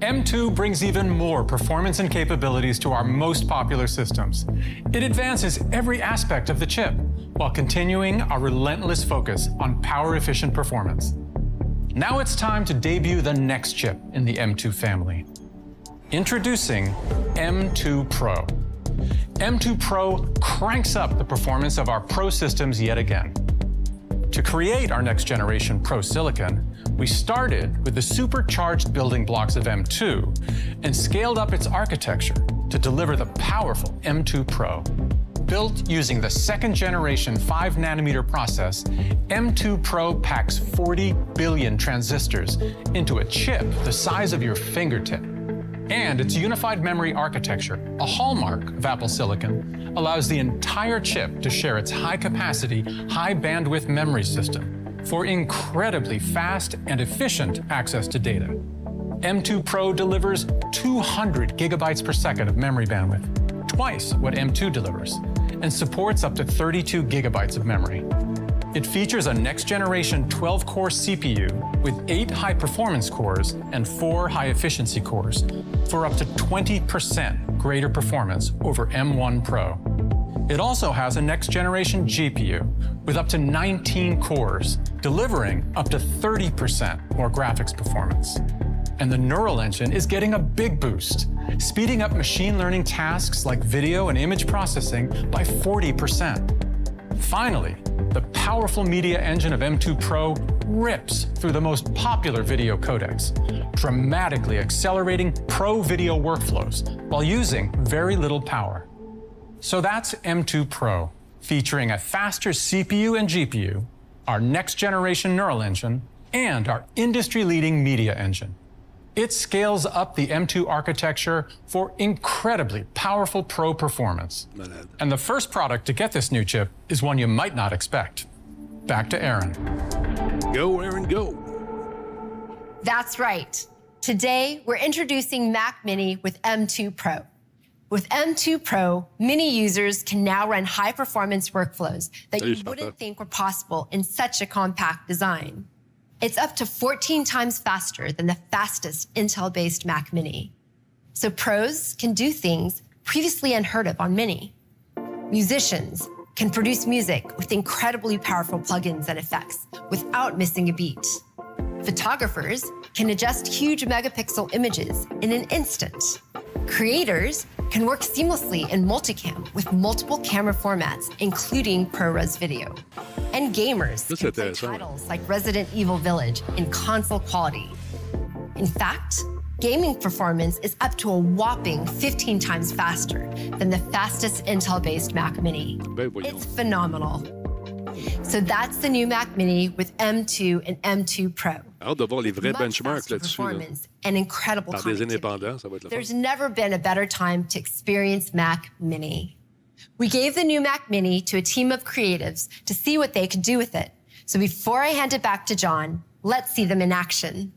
M2 brings even more performance and capabilities to our most popular systems. It advances every aspect of the chip while continuing our relentless focus on power efficient performance. Now it's time to debut the next chip in the M2 family. Introducing M2 Pro. M2 Pro cranks up the performance of our Pro systems yet again. To create our next generation Pro Silicon, we started with the supercharged building blocks of M2 and scaled up its architecture to deliver the powerful M2 Pro. Built using the second generation 5 nanometer process, M2 Pro packs 40 billion transistors into a chip the size of your fingertip. And its unified memory architecture, a hallmark of Apple Silicon, allows the entire chip to share its high capacity, high bandwidth memory system for incredibly fast and efficient access to data. M2 Pro delivers 200 gigabytes per second of memory bandwidth, twice what M2 delivers, and supports up to 32 gigabytes of memory. It features a next generation 12 core CPU with 8 high performance cores and 4 high efficiency cores for up to 20% greater performance over M1 Pro. It also has a next generation GPU with up to 19 cores, delivering up to 30% more graphics performance. And the neural engine is getting a big boost, speeding up machine learning tasks like video and image processing by 40%. Finally, the powerful media engine of M2 Pro rips through the most popular video codecs, dramatically accelerating pro video workflows while using very little power. So that's M2 Pro, featuring a faster CPU and GPU, our next generation neural engine, and our industry leading media engine. It scales up the M2 architecture for incredibly powerful pro performance. And the first product to get this new chip is one you might not expect. Back to Aaron. Go, Aaron, go. That's right. Today, we're introducing Mac Mini with M2 Pro. With M2 Pro, Mini users can now run high performance workflows that you wouldn't think were possible in such a compact design. It's up to 14 times faster than the fastest Intel based Mac Mini. So pros can do things previously unheard of on Mini. Musicians can produce music with incredibly powerful plugins and effects without missing a beat. Photographers can adjust huge megapixel images in an instant. Creators can work seamlessly in multicam with multiple camera formats, including ProRes video. And gamers That's can play intéressant. titles like Resident Evil Village in console quality. In fact, Gaming performance is up to a whopping 15 times faster than the fastest Intel based Mac Mini. It's phenomenal. So that's the new Mac Mini with M2 and M2 Pro. Hâte de voir les vrais benchmarks faster là-dessus. là. performance and incredible Par des indépendants, ça va être le fun. There's never been a better time to experience Mac Mini. We gave the new Mac Mini to a team of creatives to see what they could do with it. So before I hand it back to John, let's see them in action.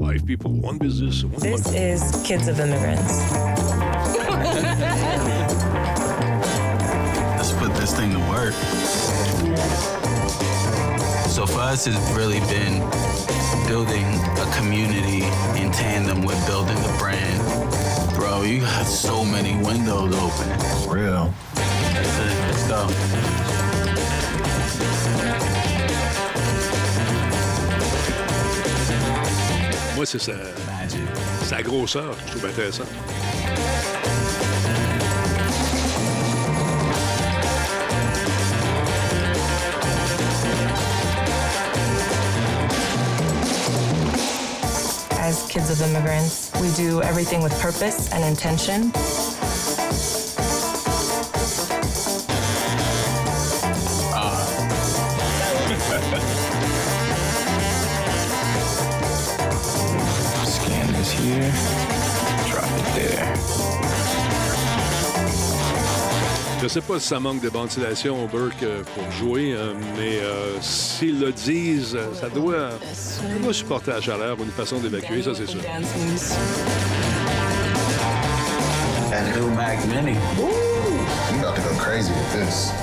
Five people, one business, one This one- is Kids of Immigrants. Let's put this thing to work. So for us, it's really been building a community in tandem with building the brand. Bro, you have so many windows open. Real. That's it. Let's go. Moi, c'est sa, sa grosseur que je trouve intéressant. As kids of immigrants, we do everything with purpose and intention. Scan this here. Je sais pas si ça manque de ventilation au Burke euh, pour jouer, euh, mais euh, s'ils le disent, euh, ça doit, ça doit supporter la chaleur ou une façon d'évacuer, ça c'est sûr.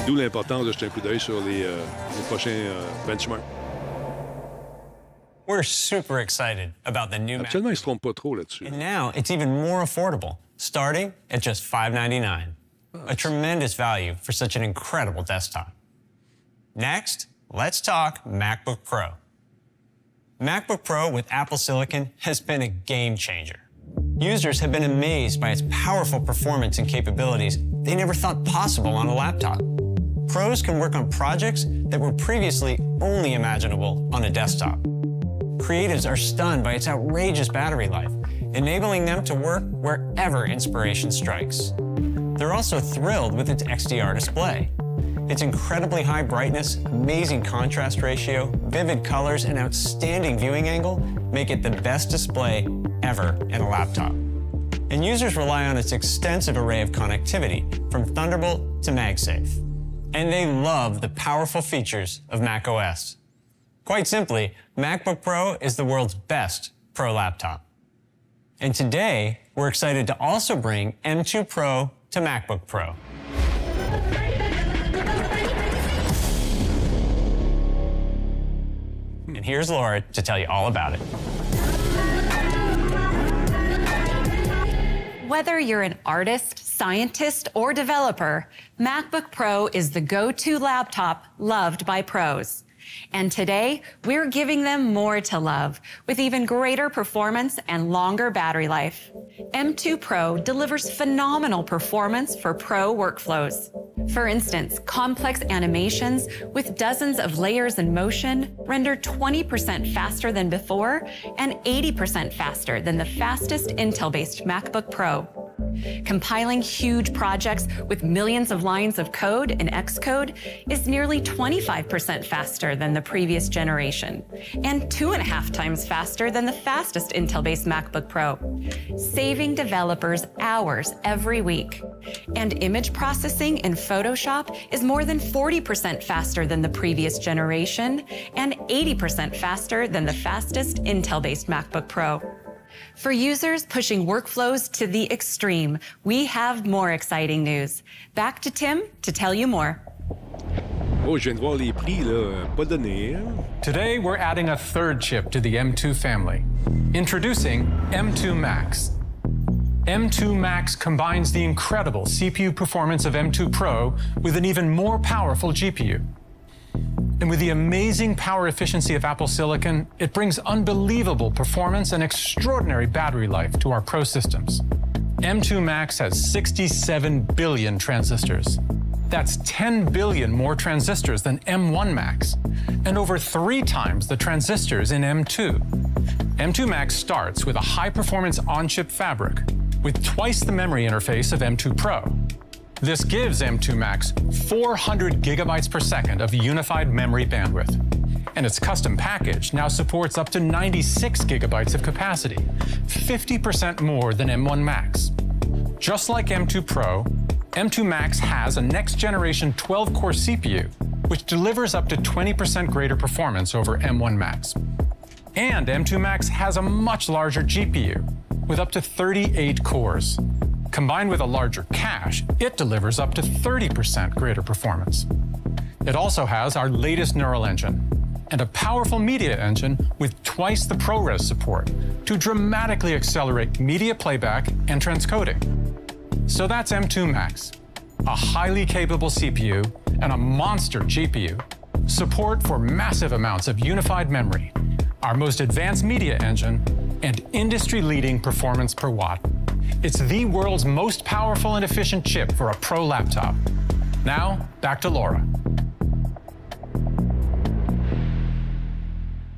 D'où l'importance de jeter un coup d'œil sur les, euh, les prochains euh, benchmarks. We're super excited about the new. Actuellement, ils se trompent pas trop là-dessus. And now it's even more affordable, starting at just $599. A tremendous value for such an incredible desktop. Next, let's talk MacBook Pro. MacBook Pro with Apple Silicon has been a game changer. Users have been amazed by its powerful performance and capabilities they never thought possible on a laptop. Pros can work on projects that were previously only imaginable on a desktop. Creatives are stunned by its outrageous battery life, enabling them to work wherever inspiration strikes. They're also thrilled with its XDR display. Its incredibly high brightness, amazing contrast ratio, vivid colors, and outstanding viewing angle make it the best display ever in a laptop. And users rely on its extensive array of connectivity, from Thunderbolt to MagSafe. And they love the powerful features of macOS. Quite simply, MacBook Pro is the world's best pro laptop. And today, we're excited to also bring M2 Pro to MacBook Pro. And here's Laura to tell you all about it. Whether you're an artist, scientist, or developer, MacBook Pro is the go to laptop loved by pros. And today, we're giving them more to love with even greater performance and longer battery life. M2 Pro delivers phenomenal performance for pro workflows. For instance, complex animations with dozens of layers in motion render 20% faster than before and 80% faster than the fastest Intel based MacBook Pro. Compiling huge projects with millions of lines of code in Xcode is nearly 25% faster than the previous generation, and two and a half times faster than the fastest Intel based MacBook Pro, saving developers hours every week. And image processing in Photoshop is more than 40% faster than the previous generation, and 80% faster than the fastest Intel based MacBook Pro. For users pushing workflows to the extreme, we have more exciting news. Back to Tim to tell you more. Oh, je viens de voir les prix, là. Pas donné, hein? Today, we're adding a third chip to the M2 family. Introducing M2 Max. M2 Max combines the incredible CPU performance of M2 Pro with an even more powerful GPU. And with the amazing power efficiency of Apple Silicon, it brings unbelievable performance and extraordinary battery life to our Pro systems. M2 Max has 67 billion transistors. That's 10 billion more transistors than M1 Max, and over three times the transistors in M2. M2 Max starts with a high performance on chip fabric with twice the memory interface of M2 Pro. This gives M2 Max 400 gigabytes per second of unified memory bandwidth. And its custom package now supports up to 96 gigabytes of capacity, 50% more than M1 Max. Just like M2 Pro, M2 Max has a next generation 12 core CPU, which delivers up to 20% greater performance over M1 Max. And M2 Max has a much larger GPU with up to 38 cores. Combined with a larger cache, it delivers up to 30% greater performance. It also has our latest neural engine and a powerful media engine with twice the ProRes support to dramatically accelerate media playback and transcoding. So that's M2 Max, a highly capable CPU and a monster GPU, support for massive amounts of unified memory, our most advanced media engine, and industry-leading performance per watt. It's the world's most powerful and efficient chip for a pro laptop. Now, back to Laura.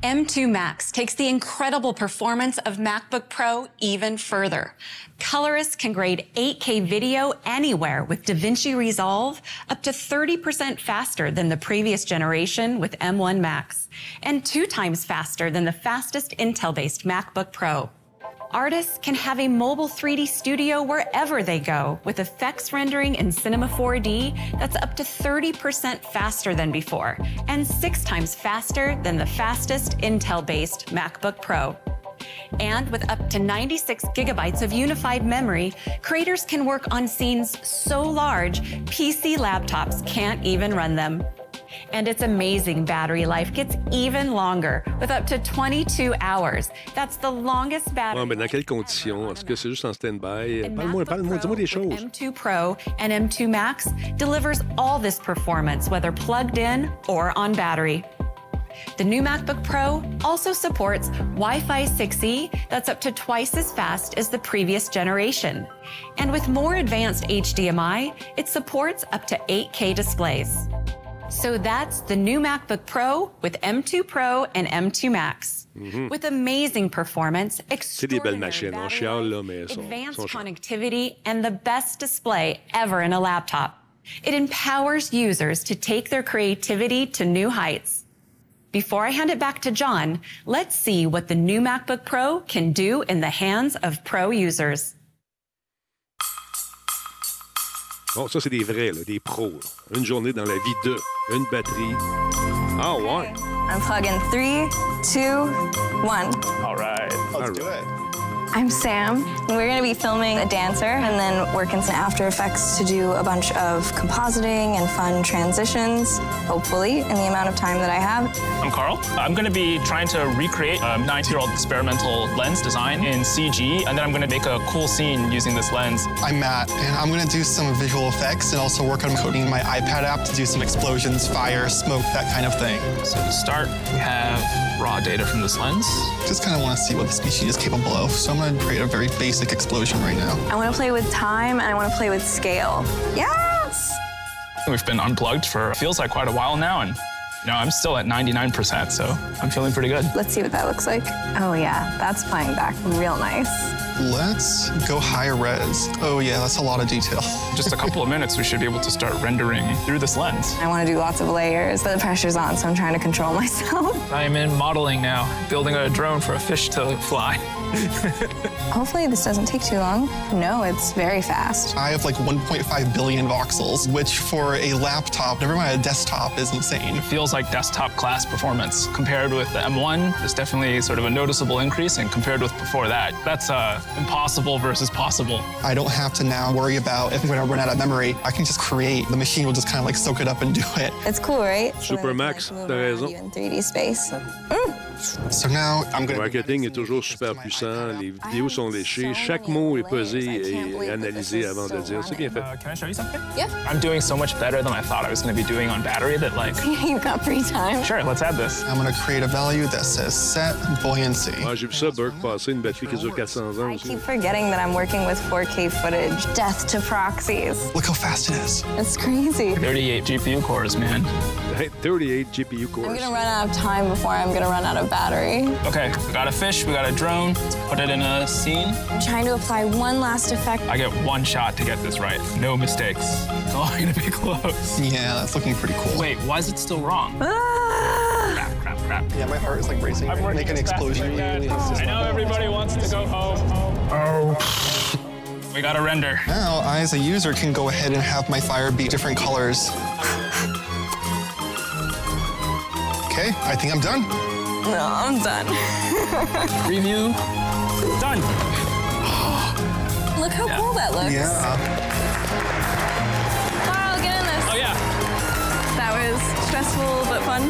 M2 Max takes the incredible performance of MacBook Pro even further. Colorists can grade 8K video anywhere with DaVinci Resolve up to 30% faster than the previous generation with M1 Max, and two times faster than the fastest Intel-based MacBook Pro. Artists can have a mobile 3D studio wherever they go with effects rendering in Cinema 4D that's up to 30% faster than before and six times faster than the fastest Intel based MacBook Pro. And with up to 96 gigabytes of unified memory, creators can work on scenes so large, PC laptops can't even run them. And its amazing battery life gets even longer with up to 22 hours. That's the longest battery. Ouais, mais dans quelles conditions? Est-ce que c'est juste en stand-by? Parle-moi, parle-moi, dis-moi des choses. M2 Pro and M2 Max delivers all this performance, whether plugged in or on battery. The new MacBook Pro also supports Wi Fi 6E that's up to twice as fast as the previous generation. And with more advanced HDMI, it supports up to 8K displays. So that's the new MacBook Pro with M2 Pro and M2 Max. Mm-hmm. With amazing performance, belles machines. Chiale, là, mais elles sont, advanced sont connectivity, and the best display ever in a laptop. It empowers users to take their creativity to new heights. Before I hand it back to John, let's see what the new MacBook Pro can do in the hands of pro users. Bon, ça, c'est des vrais, là, des pros. là. Une journée dans la vie de. Une batterie. Ah, ouais. Unplug in three, two, one. All right. Let's do it. I'm Sam. We're going to be filming a dancer and then working some After Effects to do a bunch of compositing and fun transitions, hopefully, in the amount of time that I have. I'm Carl. I'm going to be trying to recreate a 90-year-old experimental lens design in CG, and then I'm going to make a cool scene using this lens. I'm Matt, and I'm going to do some visual effects and also work on coding my iPad app to do some explosions, fire, smoke, that kind of thing. So to start, we have raw data from this lens. Just kind of want to see what the species is capable of, so I'm going to create a very basic explosion right now. I want to play with time and I want to play with scale. Yes! We've been unplugged for feels like quite a while now, and you know I'm still at 99%, so I'm feeling pretty good. Let's see what that looks like. Oh, yeah, that's playing back real nice. Let's go higher res. Oh yeah, that's a lot of detail. Just a couple of minutes, we should be able to start rendering through this lens. I want to do lots of layers, but the pressure's on, so I'm trying to control myself. I am in modeling now, building a drone for a fish to fly. Hopefully, this doesn't take too long. No, it's very fast. I have like 1.5 billion voxels, which for a laptop, never mind a desktop, is insane. It feels like desktop class performance. Compared with the M1, there's definitely sort of a noticeable increase, and compared with before that, that's uh, impossible versus possible. I don't have to now worry about if I'm going to run out of memory. I can just create. The machine will just kind of like soak it up and do it. It's cool, right? Super Max, t'as raison. In 3D space. Mm, So now I'm Le going to marketing est toujours super puissant, les vidéos sont léchées, chaque mot est pesé et analysé avant de le dire. C'est bien fait. Uh, can I show you something? Yeah. I'm doing so much better than I thought I was going to be doing on battery that, like, You've got free time. sure, let's add this. I'm going to create a value that says set buoyancy. Moi, j'ai vu ça, Burke, passer une batterie qui dure 400 ans I keep forgetting that I'm working with 4K footage. Death to proxies. Look how fast it is. It's crazy. 38 GPU cores, man. Hey, 38 GPU cores. I'm gonna run out of time before I'm gonna run out of battery. Okay, we got a fish, we got a drone. Let's put it in a scene. I'm trying to apply one last effect. I get one shot to get this right. No mistakes. It's all gonna be close. Yeah, that's looking pretty cool. Wait, why is it still wrong? Ah! Crap, crap, crap. Yeah, my heart is like racing. I'm working Make an as fast as explosion. I. I know everybody wants to go home. Oh. We got a render. Now, I as a user can go ahead and have my fire be different colors. Okay, I think I'm done. No, I'm done. Preview. Done. Look how cool that looks. Yeah. Carl, get in this. Oh, yeah. That was stressful but fun.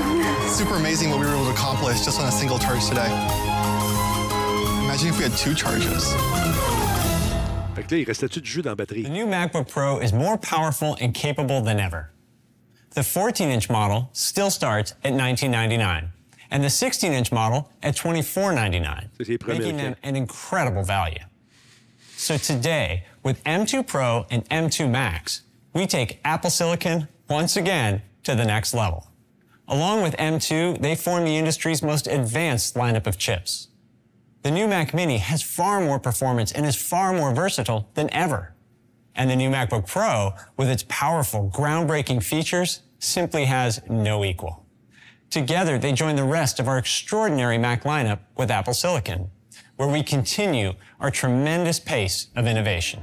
Super amazing what we were able to accomplish just on a single charge today. Imagine if we had two charges. Fait que là, il restait-tu du jus dans la batterie? The new MacBook Pro is more powerful and capable than ever. The 14-inch model still starts at $1999, and the 16-inch model at $24.99, C'est les premiers making them an incredible value. So today, with M2 Pro and M2 Max, we take Apple Silicon once again to the next level. Along with M2, they form the industry's most advanced lineup of chips. The new Mac Mini has far more performance and is far more versatile than ever. And the new MacBook Pro, with its powerful, groundbreaking features, simply has no equal. Together, they join the rest of our extraordinary Mac lineup with Apple Silicon, where we continue our tremendous pace of innovation.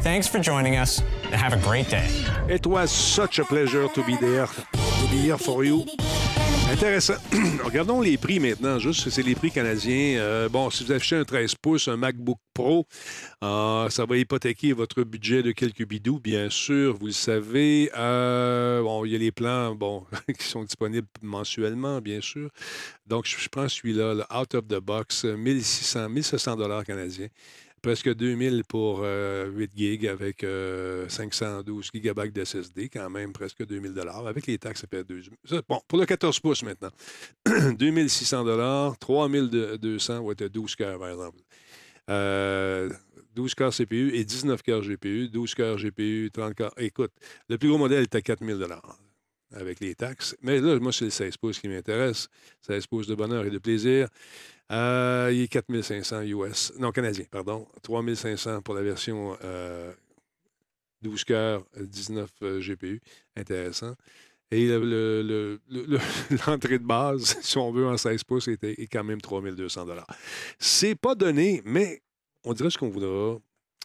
Thanks for joining us, and have a great day. It was such a pleasure to be there. To be here for you. Intéressant. Regardons les prix maintenant, juste, c'est les prix canadiens. Euh, bon, si vous achetez un 13 pouces, un MacBook Pro, euh, ça va hypothéquer votre budget de quelques bidous, bien sûr, vous le savez. Euh, bon, il y a les plans bon, qui sont disponibles mensuellement, bien sûr. Donc, je, prends celui-là, le out of the box, 1600, 1700 dollars canadiens. Presque 2000 pour euh, 8 gigs avec euh, 512 gigabytes de SSD, quand même presque 2000 dollars. Avec les taxes, ça fait 2 ça, Bon, pour le 14 pouces maintenant, 2600 dollars, 3200 va être 12 cœurs, par exemple. Euh, 12 cœurs CPU et 19 cœurs GPU, 12 cœurs GPU, 30 cœurs. Écoute, le plus gros modèle à 4000 dollars avec les taxes. Mais là, moi, c'est le 16 pouces qui m'intéresse. 16 pouces de bonheur et de plaisir. Euh, il est 4500 US. Non, canadien, pardon. 3500 pour la version euh, 12 cœurs, 19 euh, GPU. Intéressant. Et le- le- le- le- le- l'entrée de base, si on veut, en 16 pouces, est, est quand même 3200 C'est pas donné, mais on dirait ce qu'on voudra.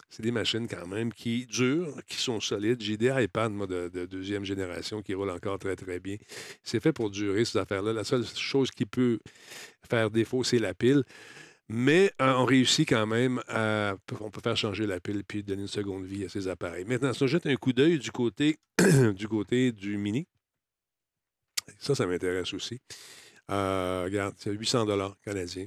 C'est des machines quand même qui durent, qui sont solides. J'ai des iPads moi, de, de deuxième génération qui roulent encore très, très bien. C'est fait pour durer, ces affaires-là. La seule chose qui peut faire défaut, c'est la pile. Mais euh, on réussit quand même à. On peut faire changer la pile puis donner une seconde vie à ces appareils. Maintenant, si on jette un coup d'œil du côté du côté du mini, ça, ça m'intéresse aussi. Euh, regarde, c'est 800 canadiens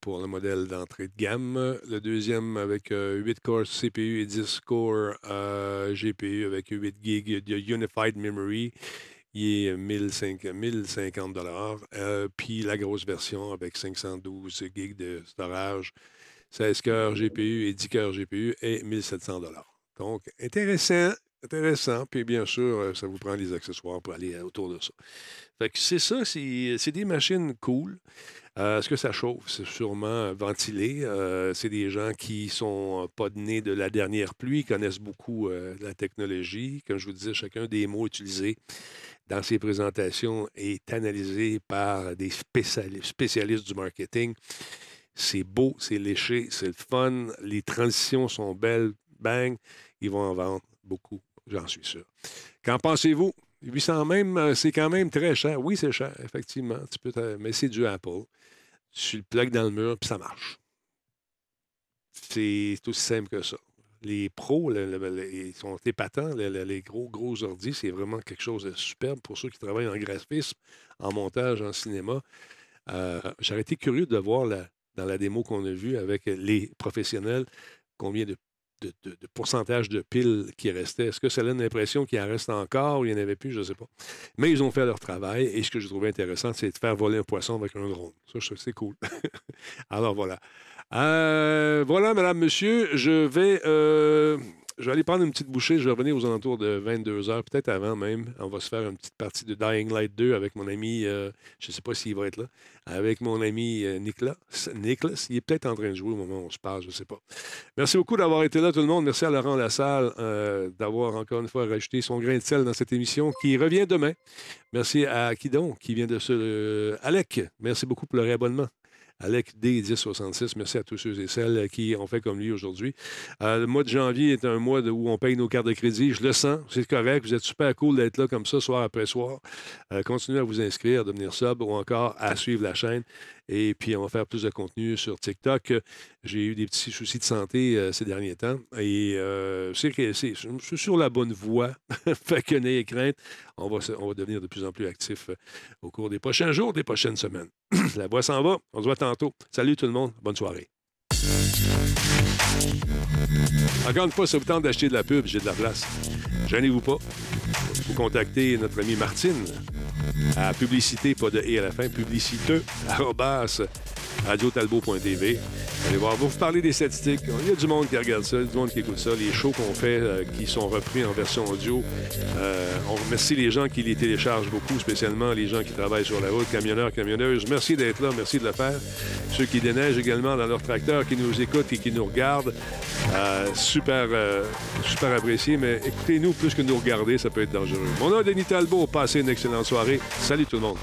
pour le modèle d'entrée de gamme. Le deuxième avec euh, 8 cores CPU et 10 cores euh, GPU avec 8 gigs de Unified Memory. Il est 1005 1050 euh, Puis la grosse version avec 512 gigs de storage, 16 cœurs GPU et 10 cœurs GPU est 1700 Donc, intéressant, intéressant. Puis bien sûr, euh, ça vous prend les accessoires pour aller euh, autour de ça. Fait que c'est ça, c'est des machines cool. Euh, Est-ce que ça chauffe? C'est sûrement ventilé. C'est des gens qui sont pas nés de la dernière pluie, connaissent beaucoup la technologie. Comme je vous disais, chacun des mots utilisés dans ces présentations est analysé par des spéciali- spécialistes du marketing. C'est beau, c'est léché, c'est le fun. Les transitions sont belles. Bang, ils vont en vendre beaucoup, j'en suis sûr. Qu'en pensez-vous? 800 même, euh, c'est quand même très cher. Oui, c'est cher, effectivement. Tu peux Mais c'est du Apple. Tu le plugues dans le mur, puis ça marche. C'est aussi simple que ça. Les pros, ils sont épatants. le- le- les gros, gros ordi, c'est vraiment quelque chose de superbe pour ceux qui travaillent en graphisme, en montage, en cinéma. Euh, J'aurais été curieux de voir dans la démo qu'on a vue avec les professionnels combien de, de- pourcentage de piles qui restaient. Est-ce que ça donne l'impression qu'il en reste encore ou il n'y en avait plus? Je ne sais pas. Mais ils ont fait leur travail et ce que je trouvais intéressant, c'est de faire voler un poisson avec un drone. Ça, c'est cool. Alors voilà. Euh, voilà, madame, monsieur, je vais, euh, je vais aller prendre une petite bouchée. Je vais revenir aux alentours de 22 heures, peut-être avant même. On va se faire une petite partie de Dying Light 2 avec mon ami, euh, je ne sais pas s'il va être là, avec mon ami euh, Nicolas. Nicolas, il est peut-être en train de jouer au moment où on se parle, je ne sais pas. Merci beaucoup d'avoir été là, tout le monde. Merci à Laurent Lassalle euh, d'avoir encore une fois rajouté son grain de sel dans cette émission qui revient demain. Merci à Kidon qui vient de se. Alec, merci beaucoup pour le réabonnement. Alec D1066, merci à tous ceux et celles qui ont fait comme lui aujourd'hui. Euh, le mois de janvier est un mois où on paye nos cartes de crédit. Je le sens, c'est correct. Vous êtes super cool d'être là comme ça, soir après soir. Euh, continuez à vous inscrire, à devenir sub ou encore à suivre la chaîne. Et puis, on va faire plus de contenu sur TikTok. J'ai eu des petits soucis de santé euh, ces derniers temps. Et euh, c'est que je suis sur la bonne voie. fait que n'ayez crainte. On va, on va devenir de plus en plus actifs euh, au cours des prochains jours, des prochaines semaines. la voix s'en va. On se voit tantôt. Salut tout le monde. Bonne soirée. Encore une fois, ça vous tente d'acheter de la pub, j'ai de la place. Gênez-vous pas. Vous contactez notre ami Martine à publicité, pas de et à la fin, publiciteux, radiotalbo.tv. Allez voir, vous vous parlez des statistiques. Il y a du monde qui regarde ça, du monde qui écoute ça. Les shows qu'on fait euh, qui sont repris en version audio. Euh, on remercie les gens qui les téléchargent beaucoup, spécialement les gens qui travaillent sur la route, camionneurs, camionneuses. Merci d'être là, merci de le faire. Ceux qui déneigent également dans leur tracteur, qui nous écoutent et qui nous regardent. Euh, super, euh, super apprécié, mais écoutez-nous plus que nous regarder, ça peut être dangereux. Mon nom est Denis Talbot. Passez une excellente soirée. Salut tout le monde.